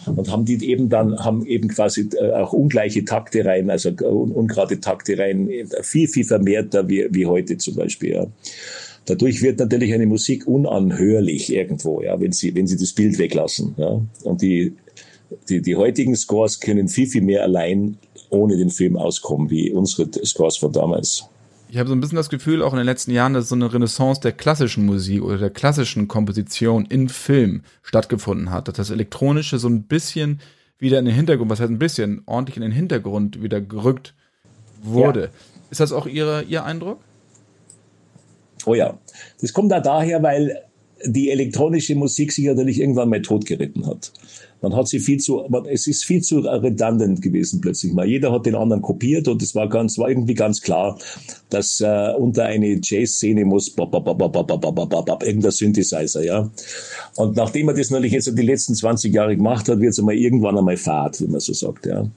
und haben die eben dann haben eben quasi äh, auch ungleiche Takte rein, also ungerade Takte rein, viel viel vermehrter wie, wie heute zum Beispiel. Ja. Dadurch wird natürlich eine Musik unanhörlich irgendwo, ja, wenn sie, wenn sie das Bild weglassen. Ja. Und die, die, die heutigen Scores können viel, viel mehr allein ohne den Film auskommen, wie unsere Scores von damals. Ich habe so ein bisschen das Gefühl, auch in den letzten Jahren, dass so eine Renaissance der klassischen Musik oder der klassischen Komposition in Film stattgefunden hat. Dass das Elektronische so ein bisschen wieder in den Hintergrund, was heißt ein bisschen, ordentlich in den Hintergrund wieder gerückt wurde. Ja. Ist das auch Ihre, Ihr Eindruck? Oh ja, das kommt da daher, weil die elektronische Musik sich natürlich irgendwann mal totgeritten hat. Man hat sie viel zu, es ist viel zu redundant gewesen plötzlich mal. Jeder hat den anderen kopiert und es war ganz, war irgendwie ganz klar, dass äh, unter eine Jazz-Szene muss bop, bop, bop, bop, bop, bop, bop, bop, irgendein Synthesizer, ja. Und nachdem er das natürlich jetzt die letzten 20 Jahre gemacht hat, wird es einmal irgendwann einmal fad, wie man so sagt, ja.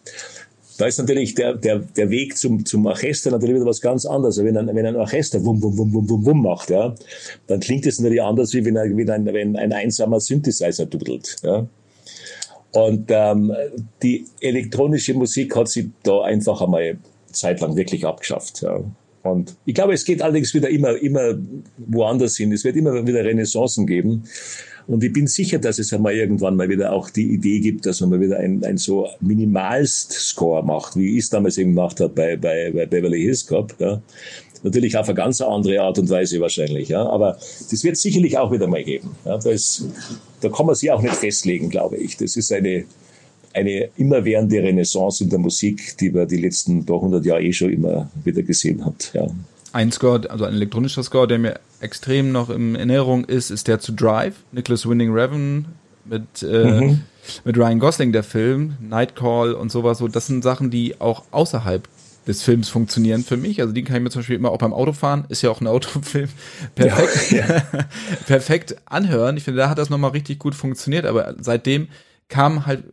Da ist natürlich der, der, der Weg zum, zum Orchester natürlich wieder was ganz anderes. Wenn ein, wenn ein Orchester wum, wum, wum, wum, wum, wum macht, ja, dann klingt es natürlich anders, wie wenn ein, wenn ein, einsamer Synthesizer dudelt. Ja. Und ähm, die elektronische Musik hat sie da einfach einmal zeitlang wirklich abgeschafft. Ja. Und ich glaube, es geht allerdings wieder immer, immer woanders hin. Es wird immer wieder Renaissancen geben. Und ich bin sicher, dass es einmal irgendwann mal wieder auch die Idee gibt, dass man mal wieder ein, ein so Minimalst-Score macht, wie ich es damals eben gemacht habe bei, bei, bei Beverly Hills Cop. Ja. Natürlich auf eine ganz andere Art und Weise wahrscheinlich. Ja. Aber das wird sicherlich auch wieder mal geben. Ja. Da, ist, da kann man sich auch nicht festlegen, glaube ich. Das ist eine, eine immerwährende Renaissance in der Musik, die man die letzten paar hundert Jahre eh schon immer wieder gesehen hat. Ja. Ein Score, also ein elektronischer Score, der mir extrem noch in Erinnerung ist, ist der zu Drive, Nicholas Winning Revan mit, äh, mhm. mit Ryan Gosling, der Film, Nightcall und sowas. So, das sind Sachen, die auch außerhalb des Films funktionieren für mich. Also die kann ich mir zum Beispiel immer auch beim Autofahren, ist ja auch ein Autofilm, perfekt, ja, ja. perfekt anhören. Ich finde, da hat das nochmal richtig gut funktioniert, aber seitdem kam halt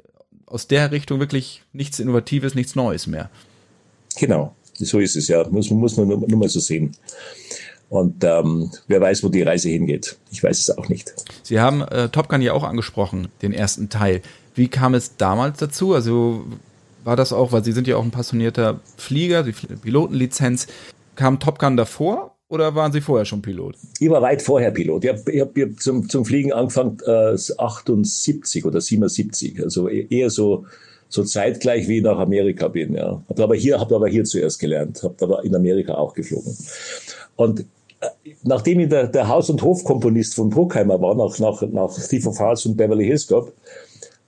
aus der Richtung wirklich nichts Innovatives, nichts Neues mehr. Genau, so ist es ja. Muss, muss man nur, nur mal so sehen. Und ähm, wer weiß, wo die Reise hingeht. Ich weiß es auch nicht. Sie haben äh, Top Gun ja auch angesprochen, den ersten Teil. Wie kam es damals dazu? Also war das auch, weil Sie sind ja auch ein passionierter Flieger, die Pilotenlizenz. Kam Top Gun davor oder waren Sie vorher schon Pilot? Ich war weit vorher Pilot. Ich habe hab, hab zum, zum Fliegen angefangen äh, 78 oder 77. Also e-, eher so so zeitgleich wie ich nach Amerika bin. Ja. Hab aber hier, habe aber hier zuerst gelernt, habe aber in Amerika auch geflogen. Und nachdem ich der, der Haus- und Hofkomponist von Bruckheimer war, nach, nach, nach Thief of Hearts und Beverly Hills Cop,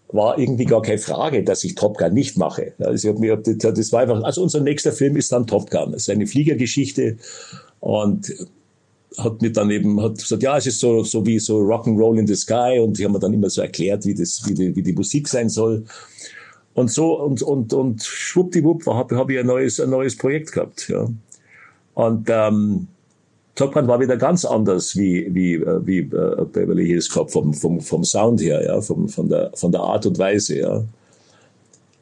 war irgendwie gar keine Frage, dass ich Top Gun nicht mache. Also ich hab mir, das war einfach, also unser nächster Film ist dann Top Gun. Es ist eine Fliegergeschichte und hat mir dann eben hat gesagt, ja, es ist so, so wie so Rock'n'Roll in the Sky und die haben mir dann immer so erklärt, wie das, wie die, wie die Musik sein soll. Und so, und, und, und schwuppdiwupp habe hab ich ein neues, ein neues Projekt gehabt, ja. Und, ähm, Top Gun war wieder ganz anders wie, wie, äh, wie äh, Beverly Hills Cop vom, vom, vom Sound her, ja, vom, von, der, von der Art und Weise, ja.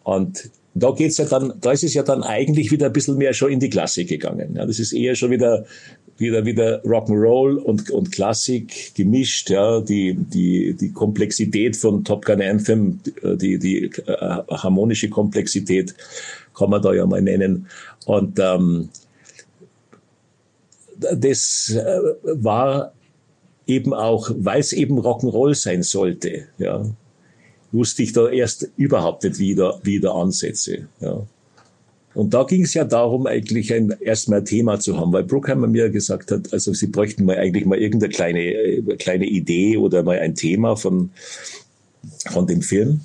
Und da geht's ja dann, da ist es ja dann eigentlich wieder ein bisschen mehr schon in die Klassik gegangen. Ja, das ist eher schon wieder, wieder, wieder Rock'n'Roll und, und Klassik gemischt, ja, die, die, die Komplexität von Top Gun Anthem, die, die äh, harmonische Komplexität kann man da ja mal nennen. Und, ähm, das äh, war eben auch, weil es eben Rock'n'Roll sein sollte, ja, wusste ich da erst überhaupt nicht wieder, wieder Ansätze, ja. Und da ging es ja darum, eigentlich ein, erstmal ein Thema zu haben, weil Bruckheimer mir gesagt hat, also sie bräuchten mal eigentlich mal irgendeine kleine, äh, kleine Idee oder mal ein Thema von, von dem Film.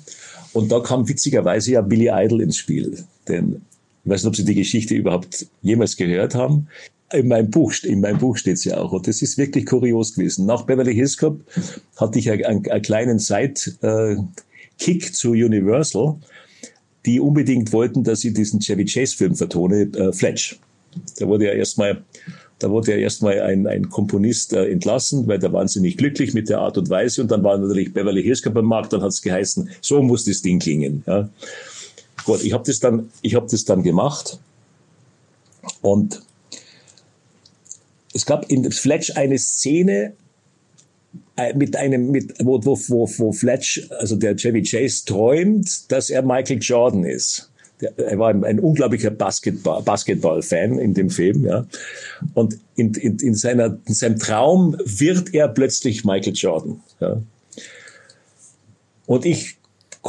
Und da kam witzigerweise ja Billy Idol ins Spiel. Denn ich weiß nicht, ob Sie die Geschichte überhaupt jemals gehört haben. In meinem Buch, in meinem Buch steht ja auch. Und das ist wirklich kurios gewesen. Nach Beverly Hills Cop hatte ich einen, einen kleinen Side-Kick zu Universal, die unbedingt wollten, dass ich diesen Chevy Chase Film vertone, äh, Fletch. Da wurde ja erstmal, da wurde ja erstmal ein, ein Komponist äh, entlassen, weil der wahnsinnig glücklich mit der Art und Weise. Und dann war natürlich Beverly Hills Cop am Markt, dann hat es geheißen, so muss das Ding klingen. Ja. Gut, ich habe das dann, ich habe das dann gemacht und es gab in Fletch eine Szene äh, mit einem, mit, wo, wo, wo, wo Fletch, also der Chevy Chase, träumt, dass er Michael Jordan ist. Der, er war ein, ein unglaublicher Basketball, Basketball-Fan in dem Film, ja. Und in, in, in, seiner, in seinem Traum wird er plötzlich Michael Jordan, ja. Und ich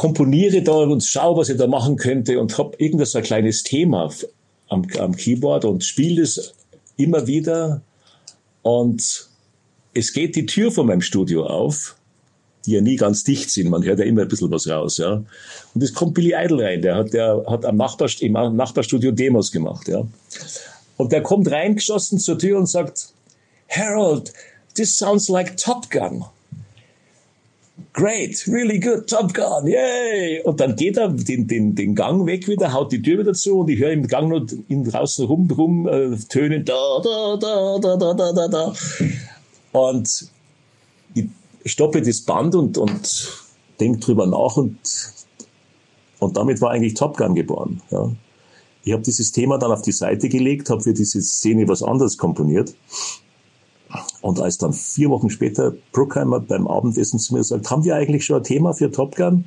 komponiere da und schaue, was ich da machen könnte und habe irgendein so ein kleines Thema am, am Keyboard und spiele es immer wieder und es geht die Tür von meinem Studio auf, die ja nie ganz dicht sind. Man hört ja immer ein bisschen was raus, ja. Und es kommt Billy Idol rein. Der hat, der hat am Nachbarst im Nachbarstudio Demos gemacht, ja. Und der kommt reingeschossen zur Tür und sagt, Harold, this sounds like Top Gun. Great, really good, Top Gun, yay! Und dann geht er den, den, den Gang weg wieder, haut die Tür wieder zu und ich höre im Gang nur in, draußen rum, rum äh, tönen, da, da, da, da, da, da, da, da. Und ich stoppe das Band und, und denke drüber nach und, und damit war eigentlich Top Gun geboren. Ja. Ich habe dieses Thema dann auf die Seite gelegt, habe für diese Szene was anderes komponiert. Und als dann vier Wochen später Bruckheimer beim Abendessen zu mir sagt, haben wir eigentlich schon ein Thema für Top Gun?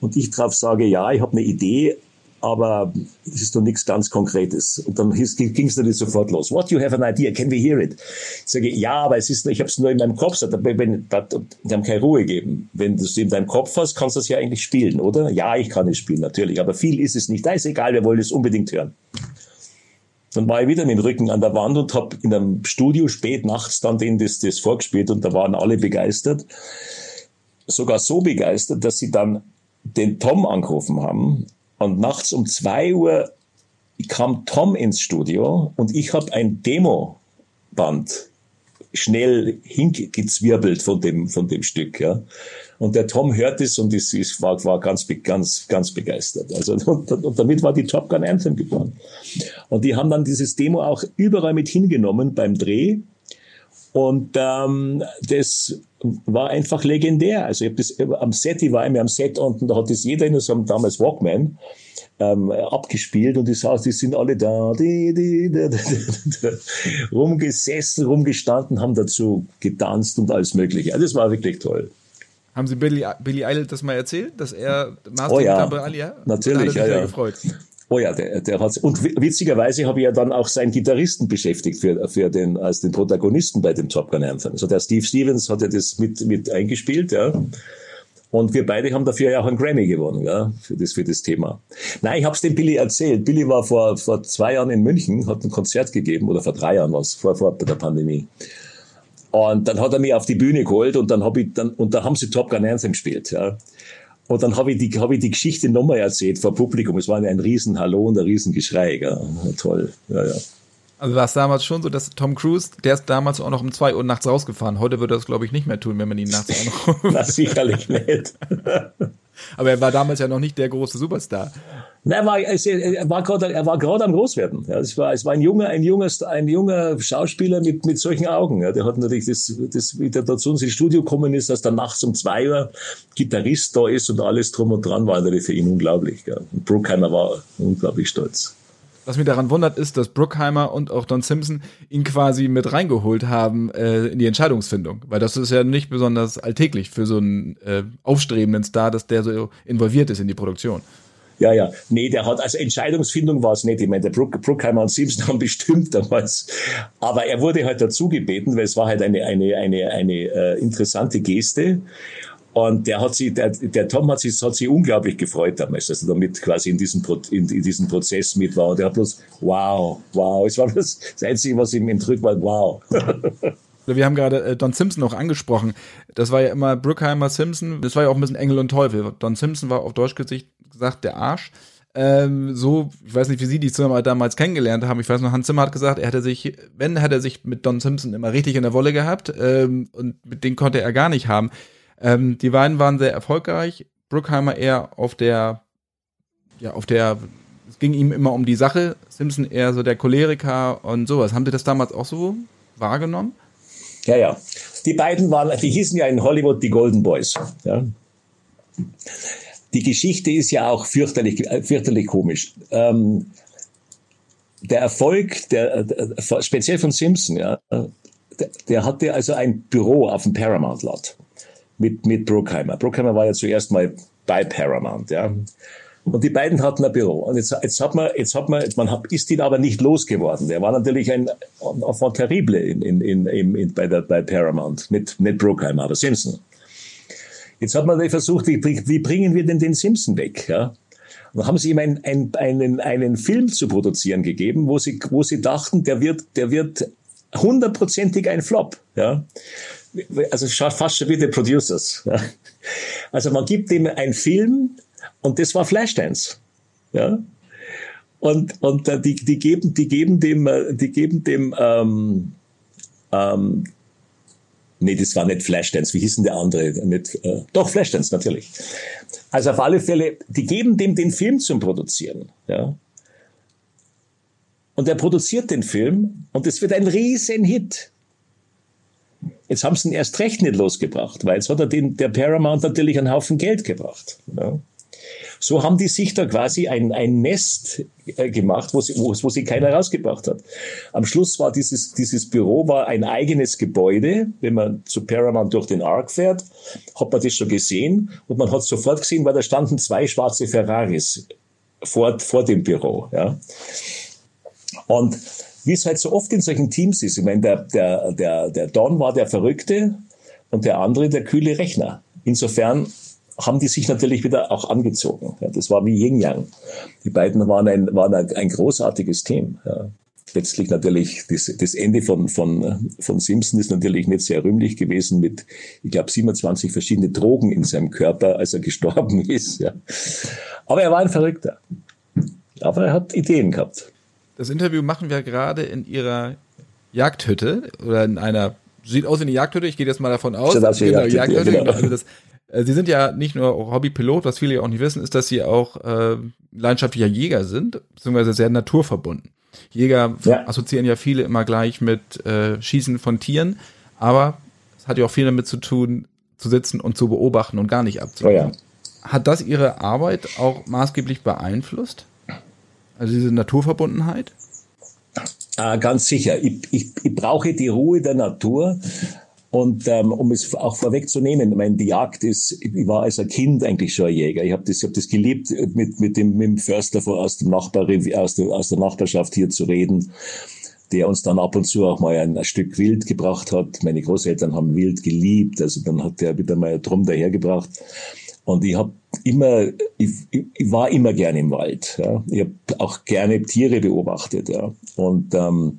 Und ich drauf sage, ja, ich habe eine Idee, aber es ist doch nichts ganz Konkretes. Und dann ging es natürlich sofort los. What, you have an idea? Can we hear it? Ich sage, ja, aber es ist, ich habe es nur in meinem Kopf. Wenn, die haben keine Ruhe gegeben. Wenn du es in deinem Kopf hast, kannst du es ja eigentlich spielen, oder? Ja, ich kann es spielen, natürlich. Aber viel ist es nicht. Da ist egal, wir wollen es unbedingt hören. Dann war ich wieder mit dem Rücken an der Wand und habe in einem Studio spät nachts dann denen das, das vorgespielt und da waren alle begeistert. Sogar so begeistert, dass sie dann den Tom angerufen haben und nachts um zwei Uhr kam Tom ins Studio und ich habe ein Demoband schnell hingezwirbelt von dem, von dem Stück, ja. Und der Tom hört es und ist, ist, war, war ganz, ganz, ganz begeistert. Also, und, und damit war die Top Gun Anthem geboren. Und die haben dann dieses Demo auch überall mit hingenommen beim Dreh. Und ähm, das war einfach legendär. Also ich habe das am Set, ich war immer am Set unten, da hat das jeder in einem damals Walkman ähm, abgespielt und die saß, die sind alle da, die, die, die, die, rumgesessen, rumgestanden, haben dazu getanzt und alles Mögliche. Also das war wirklich toll. Haben Sie Billy, Billy Idol das mal erzählt, dass er Master oh ja, Ali, ja? Natürlich, ja, ja. gefreut. Oh ja, der, der hat und witzigerweise habe ich ja dann auch seinen Gitarristen beschäftigt für, für den als den Protagonisten bei dem Top Gun Anthem. Also der Steve Stevens hat ja das mit mit eingespielt, ja. Und wir beide haben dafür ja auch einen Grammy gewonnen, ja, für das, für das Thema. Nein, ich habe es dem Billy erzählt. Billy war vor, vor zwei Jahren in München, hat ein Konzert gegeben, oder vor drei Jahren was, vor, vor der Pandemie. Und dann hat er mich auf die Bühne geholt und dann habe ich dann, und da haben sie Top Gun Anthem gespielt, ja. Und dann habe ich, die, hab ich die Geschichte nochmal erzählt vor Publikum. Es war ein riesen Hallo und ein riesen Geschrei. Ja. Toll. Ja, ja. Also war es damals schon so, dass Tom Cruise, der ist damals auch noch um zwei Uhr nachts rausgefahren. Heute würde er das, glaube ich, nicht mehr tun, wenn man ihn nachts anruft. Na, sicherlich nicht. Aber er war damals ja noch nicht der große Superstar. Nein, er war, er war gerade, er war gerade am Großwerden. Ja, es war, es war ein junger, ein junger, ein junger Schauspieler mit, mit solchen Augen. Ja, der hat natürlich das, das, wie der dazu ins Studio gekommen ist, dass der nachts um zwei Uhr Gitarrist da ist und alles drum und dran war natürlich für ihn unglaublich. Ja. Und Bruckheimer war unglaublich stolz. Was mich daran wundert, ist, dass Bruckheimer und auch Don Simpson ihn quasi mit reingeholt haben äh, in die Entscheidungsfindung. Weil das ist ja nicht besonders alltäglich für so einen äh, aufstrebenden Star, dass der so involviert ist in die Produktion. Ja, ja. Nee, der hat, also Entscheidungsfindung war es nicht. Ich meine, der Bruck, Bruckheimer und Simpson haben bestimmt damals. Aber er wurde halt dazu gebeten, weil es war halt eine, eine, eine, eine äh, interessante Geste. Und der hat sie, der, der Tom hat sich, hat sich unglaublich gefreut damals, dass er damit quasi in diesem, in, in diesem Prozess mit war. Und er hat bloß, wow, wow. Es war das, das Einzige, was ihm entrückt war, wow. Wir haben gerade äh, Don Simpson auch angesprochen. Das war ja immer Bruckheimer Simpson. Das war ja auch ein bisschen Engel und Teufel. Don Simpson war auf Deutsch gesagt der Arsch. Ähm, so, ich weiß nicht, wie Sie die Zimmer damals kennengelernt haben. Ich weiß noch, Hans Zimmer hat gesagt, er hätte sich, wenn, hätte er sich mit Don Simpson immer richtig in der Wolle gehabt. Ähm, und mit denen konnte er gar nicht haben. Ähm, die beiden waren sehr erfolgreich. Bruckheimer eher auf der, ja, auf der, es ging ihm immer um die Sache. Simpson eher so der Choleriker und sowas. Haben Sie das damals auch so wahrgenommen? Ja, ja. Die beiden waren, die hießen ja in Hollywood die Golden Boys. Ja. Die Geschichte ist ja auch fürchterlich, äh, fürchterlich komisch. Ähm, der Erfolg, der, der, speziell von Simpson, ja, der, der hatte also ein Büro auf dem Paramount Lot mit, mit Bruckheimer. Bruckheimer war ja zuerst mal bei Paramount, ja. Und die beiden hatten ein Büro. Und jetzt, jetzt hat man, jetzt hat man, man hat, ist ihn aber nicht losgeworden. Der war natürlich ein Enfant terrible in, in, in, in, bei, der, bei Paramount. Nicht, nicht Bruckheimer, aber Simpson. Jetzt hat man versucht, wie, wie bringen wir denn den Simpson weg? Ja? Dann haben sie ihm ein, ein, einen, einen Film zu produzieren gegeben, wo sie, wo sie dachten, der wird, der wird hundertprozentig ein Flop. Ja? Also fast schon wie die Producers. Also man gibt ihm einen Film und das war Flashdance. Ja? Und, und äh, die, die, geben, die geben dem, äh, die geben dem ähm, ähm, Nee, das war nicht Flashdance. Wie hieß denn der andere? Nicht, äh, doch, Flashdance, natürlich. Also auf alle Fälle, die geben dem den Film zum Produzieren. Ja? Und er produziert den Film und es wird ein riesen Hit. Jetzt haben sie ihn erst recht nicht losgebracht, weil jetzt hat er den, der Paramount natürlich einen Haufen Geld gebracht. Ja? So haben die sich da quasi ein, ein Nest äh, gemacht, wo sie, wo, wo sie keiner rausgebracht hat. Am Schluss war dieses, dieses Büro war ein eigenes Gebäude. Wenn man zu Paramount durch den Arc fährt, hat man das schon gesehen und man hat sofort gesehen, weil da standen zwei schwarze Ferraris vor, vor dem Büro. Ja. Und wie es halt so oft in solchen Teams ist, ich meine, der, der, der, der Don war der Verrückte und der andere der kühle Rechner. Insofern haben die sich natürlich wieder auch angezogen. Ja, das war wie Yin Yang. Die beiden waren ein, waren ein, ein großartiges Team. Ja. Letztlich natürlich das, das Ende von, von, von Simpson ist natürlich nicht sehr rühmlich gewesen mit, ich glaube, 27 verschiedene Drogen in seinem Körper, als er gestorben ist. Ja. Aber er war ein Verrückter. Aber er hat Ideen gehabt. Das Interview machen wir gerade in ihrer Jagdhütte oder in einer sieht aus wie eine Jagdhütte. Ich gehe jetzt mal davon aus. Das genau, Jagdhütte, Jagdhütte. Ja, genau. Also das, äh, Sie sind ja nicht nur Hobbypilot, was viele ja auch nicht wissen, ist, dass Sie auch äh, leidenschaftlicher Jäger sind, beziehungsweise sehr naturverbunden. Jäger ja. assoziieren ja viele immer gleich mit äh, Schießen von Tieren, aber es hat ja auch viel damit zu tun, zu sitzen und zu beobachten und gar nicht abzuhören. Oh ja. Hat das Ihre Arbeit auch maßgeblich beeinflusst? Also diese Naturverbundenheit? Ah, ganz sicher. Ich, ich, ich brauche die Ruhe der Natur. Und ähm, um es auch vorwegzunehmen, meine, die Jagd ist, ich war als ein Kind eigentlich schon ein Jäger. Ich habe das, hab das geliebt, mit, mit, dem, mit dem Förster aus, dem Nachbar, aus, der, aus der Nachbarschaft hier zu reden, der uns dann ab und zu auch mal ein, ein Stück Wild gebracht hat. Meine Großeltern haben Wild geliebt, also dann hat der wieder mal Drum dahergebracht. Und ich habe immer, ich, ich, war immer gerne im Wald. Ja. Ich habe auch gerne Tiere beobachtet. Ja. Und ähm,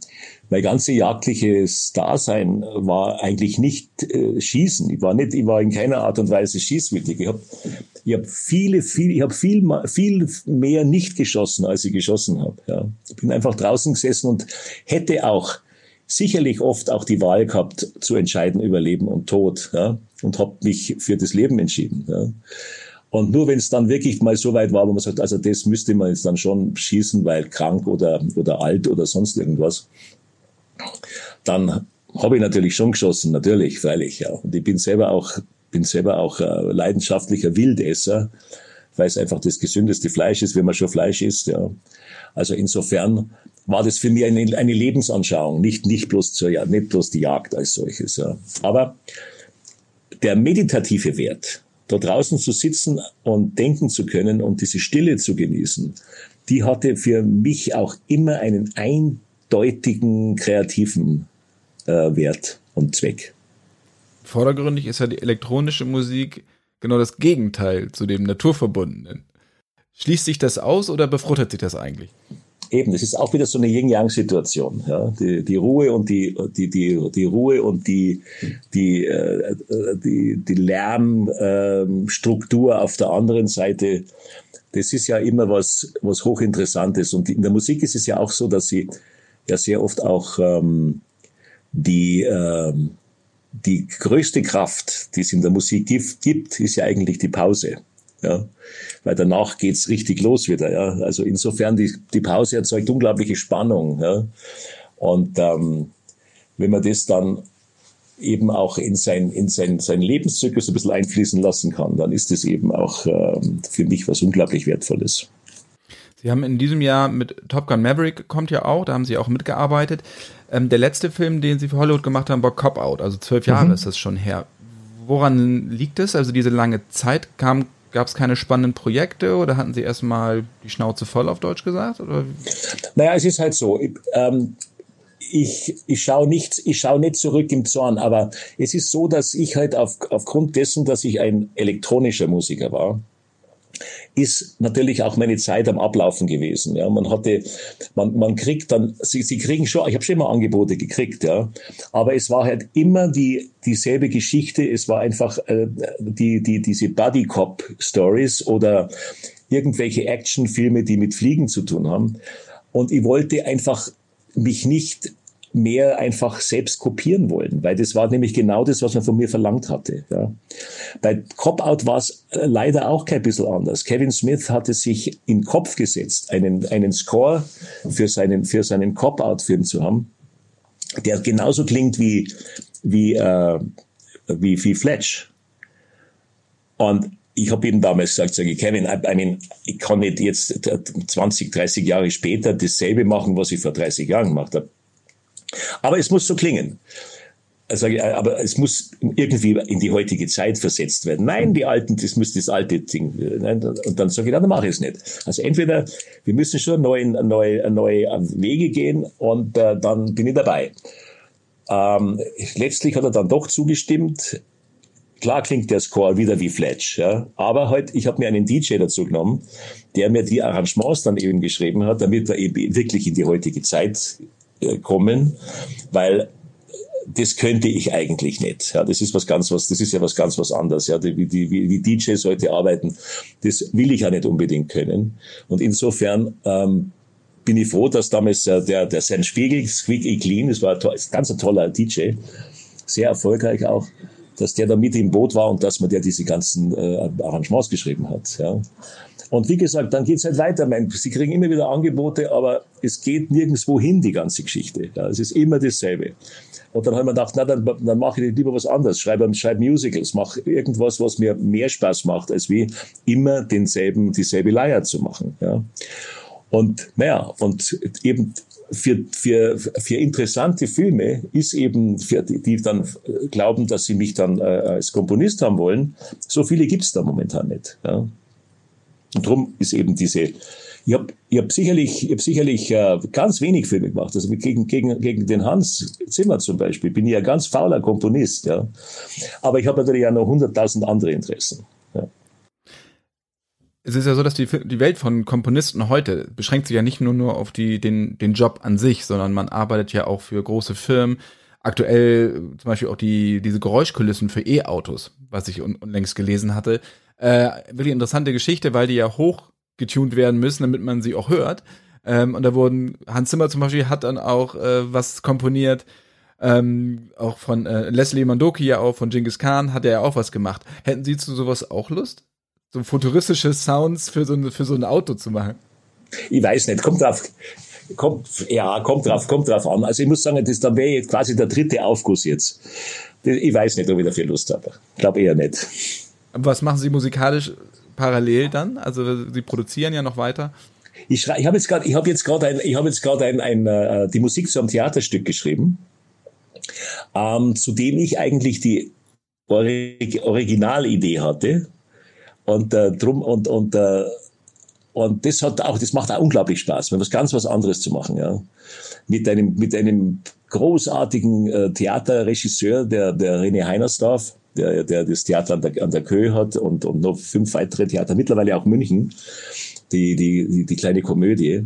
mein ganzes jagdliches Dasein war eigentlich nicht äh, Schießen. Ich war nicht, ich war in keiner Art und Weise schießwillig. Ich habe ich hab viele, viel, ich habe viel, viel mehr nicht geschossen, als ich geschossen habe. Ja. Ich bin einfach draußen gesessen und hätte auch sicherlich oft auch die Wahl gehabt, zu entscheiden über Leben und Tod. Ja und habe mich für das Leben entschieden. Ja. Und nur wenn es dann wirklich mal so weit war, wo man sagt, also das müsste man jetzt dann schon schießen, weil krank oder, oder alt oder sonst irgendwas, dann habe ich natürlich schon geschossen, natürlich, freilich, ja. Und ich bin selber auch, bin selber auch äh, leidenschaftlicher Wildesser, weil es einfach das gesündeste Fleisch ist, wenn man schon Fleisch isst, ja. Also insofern war das für mich eine, eine Lebensanschauung, nicht, nicht bloß zur, nicht bloß die Jagd als solches, ja. Aber der meditative Wert, da draußen zu sitzen und denken zu können und diese Stille zu genießen, die hatte für mich auch immer einen eindeutigen kreativen äh, Wert und Zweck. Vordergründig ist ja die elektronische Musik genau das Gegenteil zu dem Naturverbundenen. Schließt sich das aus oder befruchtet sich das eigentlich? Eben, das ist auch wieder so eine Yin-Yang-Situation. Ja? Die, die Ruhe und die, die, die, die Ruhe und die, die, äh, die, die Lärmstruktur auf der anderen Seite, das ist ja immer was, was hochinteressantes. Und in der Musik ist es ja auch so, dass sie ja sehr oft auch ähm, die, ähm, die größte Kraft, die es in der Musik gibt, ist ja eigentlich die Pause. Ja, weil danach geht's richtig los wieder. Ja, also insofern die, die Pause erzeugt unglaubliche Spannung. Ja, und ähm, wenn man das dann eben auch in sein, in sein, sein Lebenszyklus ein bisschen einfließen lassen kann, dann ist das eben auch ähm, für mich was unglaublich Wertvolles. Sie haben in diesem Jahr mit Top Gun Maverick kommt ja auch, da haben Sie auch mitgearbeitet. Ähm, der letzte Film, den Sie für Hollywood gemacht haben, war Cop Out, also zwölf Jahre mhm. ist das schon her. Woran liegt es? Also diese lange Zeit kam Gab es keine spannenden Projekte oder hatten Sie erstmal die Schnauze voll auf Deutsch gesagt? Oder? Naja, es ist halt so. Ich, ähm, ich, ich schaue nicht, ich nicht zurück im Zorn, aber es ist so, dass ich halt auf, aufgrund dessen, dass ich ein elektronischer Musiker war, ist natürlich auch meine Zeit am Ablaufen gewesen. Ja, man hatte, man, man kriegt dann, sie, sie kriegen schon, ich habe schon immer Angebote gekriegt, ja, aber es war halt immer die dieselbe Geschichte. Es war einfach äh, die die diese Buddy Cop Stories oder irgendwelche Actionfilme, die mit Fliegen zu tun haben. Und ich wollte einfach mich nicht mehr einfach selbst kopieren wollen, weil das war nämlich genau das, was man von mir verlangt hatte. Ja. Bei Cop-Out war es äh, leider auch kein bisschen anders. Kevin Smith hatte sich in Kopf gesetzt, einen, einen Score für seinen, für seinen Cop-Out-Film zu haben, der genauso klingt wie, wie, äh, wie, wie Fletch. Und ich habe ihm damals gesagt, sage ich, Kevin, I mean, ich kann nicht jetzt 20, 30 Jahre später dasselbe machen, was ich vor 30 Jahren gemacht habe. Aber es muss so klingen. Also, aber es muss irgendwie in die heutige Zeit versetzt werden. Nein, die alten, das muss das alte Ding. Und dann sage ich, dann mache ich es nicht. Also entweder wir müssen schon neue, neue, neue Wege gehen und äh, dann bin ich dabei. Ähm, letztlich hat er dann doch zugestimmt. Klar klingt der Score wieder wie Fletch, ja. Aber halt, ich habe mir einen DJ dazu genommen, der mir die Arrangements dann eben geschrieben hat, damit wir eben wirklich in die heutige Zeit äh, kommen, weil das könnte ich eigentlich nicht. Ja, das ist was ganz was, das ist ja was ganz was anderes. Ja, wie, die, wie, DJs heute arbeiten, das will ich ja nicht unbedingt können. Und insofern ähm, bin ich froh, dass damals äh, der, der Sam Spiegel, Squeak E Clean, das war ein, to ganz ein toller DJ, sehr erfolgreich auch, dass der da mit im Boot war und dass man der diese ganzen äh, Arrangements geschrieben hat. Ja. Und wie gesagt, dann geht's halt weiter. Mein, sie kriegen immer wieder Angebote, aber es geht nirgendwo hin, die ganze Geschichte. Ja, es ist immer dasselbe. Und dann haben wir gedacht, na, dann, dann mache ich lieber was anderes. Schreibe, schreibe Musicals, mache irgendwas, was mir mehr Spaß macht, als wie immer denselben, dieselbe Leier zu machen. Ja. Und naja, und eben für, für, für interessante Filme ist eben, für die, die dann glauben, dass sie mich dann äh, als Komponist haben wollen, so viele gibt's da momentan nicht. Ja. Und darum ist eben diese ich habe ich hab sicherlich, ich hab sicherlich äh, ganz wenig Filme gemacht. Also gegen, gegen, gegen den Hans Zimmer zum Beispiel bin ich ja ganz fauler Komponist. Ja. Aber ich habe natürlich auch noch hunderttausend andere Interessen. Ja. Es ist ja so, dass die, die Welt von Komponisten heute beschränkt sich ja nicht nur, nur auf die, den, den Job an sich, sondern man arbeitet ja auch für große Firmen. Aktuell zum Beispiel auch die, diese Geräuschkulissen für E-Autos, was ich unlängst gelesen hatte. Äh, wirklich interessante Geschichte, weil die ja hoch getuned werden müssen, damit man sie auch hört. Ähm, und da wurden, Hans Zimmer zum Beispiel hat dann auch äh, was komponiert, ähm, auch von äh, Leslie Mandoki ja auch, von Genghis Khan hat er ja auch was gemacht. Hätten Sie zu sowas auch Lust? So futuristische Sounds für so, für so ein Auto zu machen? Ich weiß nicht, kommt drauf, kommt, ja, kommt drauf, kommt drauf an. Also ich muss sagen, das, da wäre jetzt quasi der dritte Aufguss jetzt. Ich weiß nicht, ob ich dafür Lust habe. Ich glaube eher nicht. Was machen Sie musikalisch parallel dann? Also Sie produzieren ja noch weiter. Ich, ich habe jetzt gerade, ich habe jetzt gerade ich habe jetzt gerade ein, ein, äh, die Musik zu einem Theaterstück geschrieben, ähm, zu dem ich eigentlich die Orig Originalidee hatte und äh, drum und und äh, und das hat auch, das macht auch unglaublich Spaß, mal was ganz was anderes zu machen, ja. Mit einem mit einem großartigen äh, Theaterregisseur, der der René Heinersdorf der, der das Theater an der, an der Köhe hat und, und noch fünf weitere Theater, mittlerweile auch München, die, die, die, die kleine Komödie.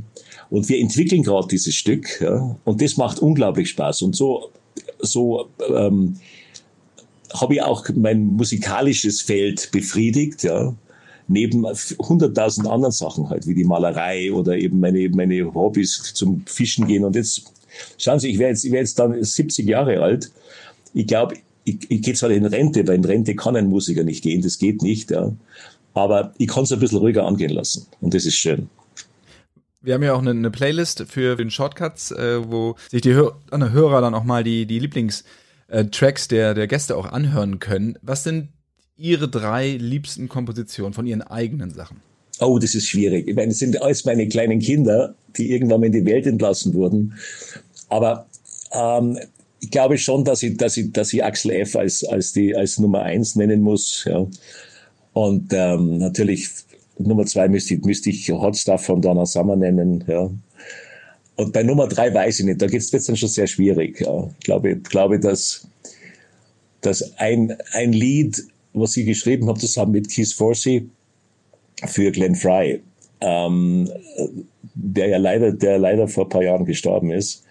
Und wir entwickeln gerade dieses Stück, ja, und das macht unglaublich Spaß. Und so, so ähm, habe ich auch mein musikalisches Feld befriedigt, ja, neben hunderttausend anderen Sachen halt, wie die Malerei oder eben meine, meine Hobbys zum Fischen gehen. Und jetzt, schauen Sie, ich wäre jetzt, ich wär jetzt dann 70 Jahre alt. Ich glaube, ich, ich gehe zwar in Rente, weil in Rente kann ein Musiker nicht gehen, das geht nicht, ja. Aber ich kann es ein bisschen ruhiger angehen lassen. Und das ist schön. Wir haben ja auch eine, eine Playlist für den Shortcuts, äh, wo sich die Hör Hörer dann auch mal die, die Lieblingstracks äh, der, der Gäste auch anhören können. Was sind Ihre drei liebsten Kompositionen von Ihren eigenen Sachen? Oh, das ist schwierig. Ich meine, das sind alles meine kleinen Kinder, die irgendwann mal in die Welt entlassen wurden. Aber ähm, ich glaube schon, dass ich, dass ich, dass ich Axel F. als, als die, als Nummer eins nennen muss, ja. Und, ähm, natürlich, Nummer zwei müsste ich, müsste ich Hot Stuff von Donna Summer nennen, ja. Und bei Nummer drei weiß ich nicht, da geht's dann schon sehr schwierig, ja. Ich glaube, glaube, dass, dass ein, ein Lied, was ich geschrieben habe, zusammen mit Keith Forsey für Glenn Fry, ähm, der ja leider, der leider vor ein paar Jahren gestorben ist,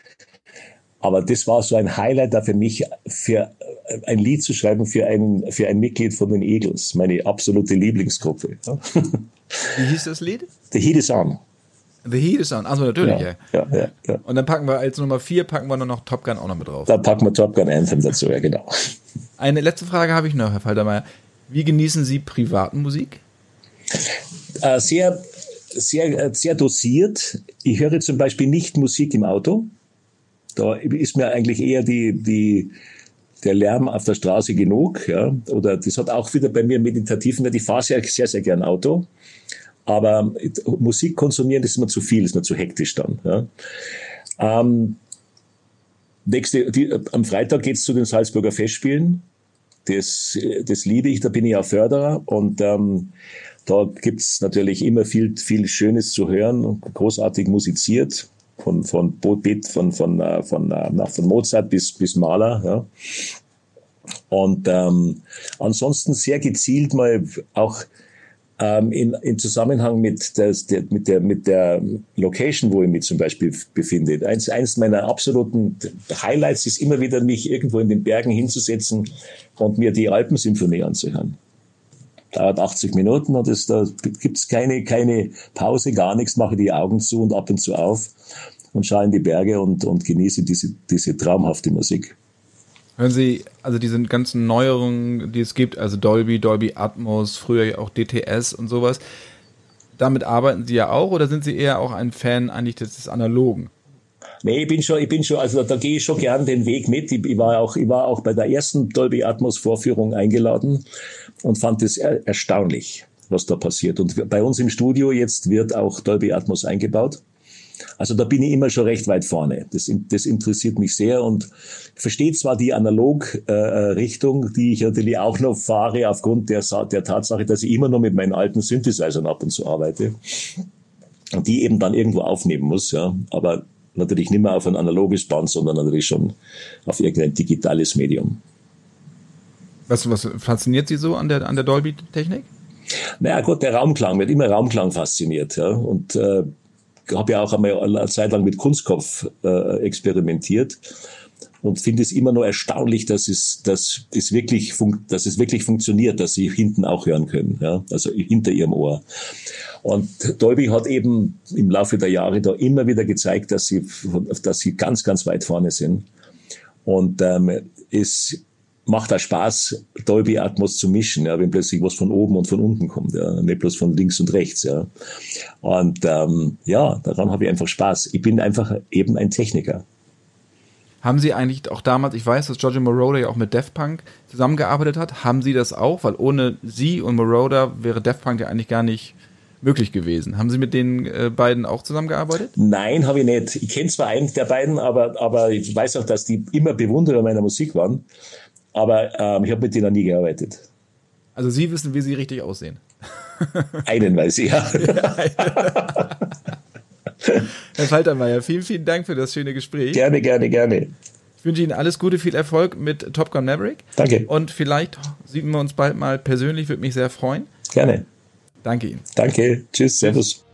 aber das war so ein Highlight da für mich, für äh, ein Lied zu schreiben für ein, für ein Mitglied von den Eagles, meine absolute Lieblingsgruppe. Wie hieß das Lied? The Heat is On. The Heat is On, also natürlich, ja. Ja, ja, ja. Und dann packen wir als Nummer vier, packen wir noch Top Gun auch noch mit drauf. Da packen wir Top Gun Anthem dazu, ja genau. Eine letzte Frage habe ich noch, Herr Faltermeier. Wie genießen Sie privaten Musik? Äh, sehr, sehr, äh, sehr dosiert. Ich höre zum Beispiel nicht Musik im Auto. Da ist mir eigentlich eher die, die, der Lärm auf der Straße genug, ja, oder das hat auch wieder bei mir meditativen, ich fahre sehr, sehr, sehr gern Auto, aber Musik konsumieren, das ist mir zu viel, ist mir zu hektisch dann, ja. Ähm, nächste, die, am Freitag geht's zu den Salzburger Festspielen, das, das liebe ich, da bin ich auch Förderer. Und ähm, da gibt's natürlich immer viel, viel Schönes zu hören, großartig musiziert von von Beat, von von äh, von, äh, von Mozart bis bis Mahler. Ja. Und ähm, ansonsten sehr gezielt mal auch ähm, in, in Zusammenhang mit, das, der, mit, der, mit der Location, wo ich mich zum Beispiel befinde. Eins, eins meiner absoluten Highlights ist immer wieder, mich irgendwo in den Bergen hinzusetzen und mir die Alpensymphonie anzuhören dauert 80 Minuten und es, da gibt's keine, keine Pause, gar nichts, mache die Augen zu und ab und zu auf und schaue in die Berge und, und genieße diese, diese traumhafte Musik. Hören Sie, also diese ganzen Neuerungen, die es gibt, also Dolby, Dolby Atmos, früher auch DTS und sowas, damit arbeiten Sie ja auch oder sind Sie eher auch ein Fan eigentlich des Analogen? Nee, ich bin schon, ich bin schon, also da gehe ich schon gern den Weg mit. Ich, ich, war auch, ich war auch bei der ersten Dolby Atmos Vorführung eingeladen und fand es er, erstaunlich, was da passiert. Und bei uns im Studio jetzt wird auch Dolby Atmos eingebaut. Also da bin ich immer schon recht weit vorne. Das, das interessiert mich sehr und verstehe zwar die Analog-Richtung, äh, die ich natürlich auch noch fahre aufgrund der, der Tatsache, dass ich immer noch mit meinen alten Synthesizern ab und zu arbeite und die eben dann irgendwo aufnehmen muss. Ja. Aber natürlich nicht mehr auf ein analoges Band, sondern natürlich schon auf irgendein digitales Medium. Was, was fasziniert Sie so an der, an der Dolby-Technik? Naja gut, der Raumklang, wird immer Raumklang fasziniert. Ja. Und äh, habe ja auch einmal eine Zeit lang mit Kunstkopf äh, experimentiert und finde es immer noch erstaunlich, dass es, dass es wirklich, dass es wirklich funktioniert, dass sie hinten auch hören können, ja, also hinter ihrem Ohr. Und Dolby hat eben im Laufe der Jahre da immer wieder gezeigt, dass sie, dass sie ganz, ganz weit vorne sind. Und ähm, es macht auch Spaß, Dolby Atmos zu mischen, ja, wenn plötzlich was von oben und von unten kommt, ja, nicht bloß von links und rechts. Ja. Und ähm, ja, daran habe ich einfach Spaß. Ich bin einfach eben ein Techniker. Haben Sie eigentlich auch damals, ich weiß, dass Giorgio Moroder ja auch mit Def Punk zusammengearbeitet hat, haben Sie das auch? Weil ohne Sie und Moroder wäre Def Punk ja eigentlich gar nicht möglich gewesen. Haben Sie mit den äh, beiden auch zusammengearbeitet? Nein, habe ich nicht. Ich kenne zwar einen der beiden, aber, aber ich weiß auch, dass die immer Bewunderer meiner Musik waren. Aber ähm, ich habe mit denen nie gearbeitet. Also Sie wissen, wie Sie richtig aussehen. Einen weiß ich, ja. Herr Faltermeier, vielen, vielen Dank für das schöne Gespräch. Gerne, gerne, gerne. Ich wünsche Ihnen alles Gute, viel Erfolg mit Top Gun Maverick. Danke. Und vielleicht sehen wir uns bald mal persönlich, würde mich sehr freuen. Gerne. Danke Ihnen. Danke. Tschüss, Servus.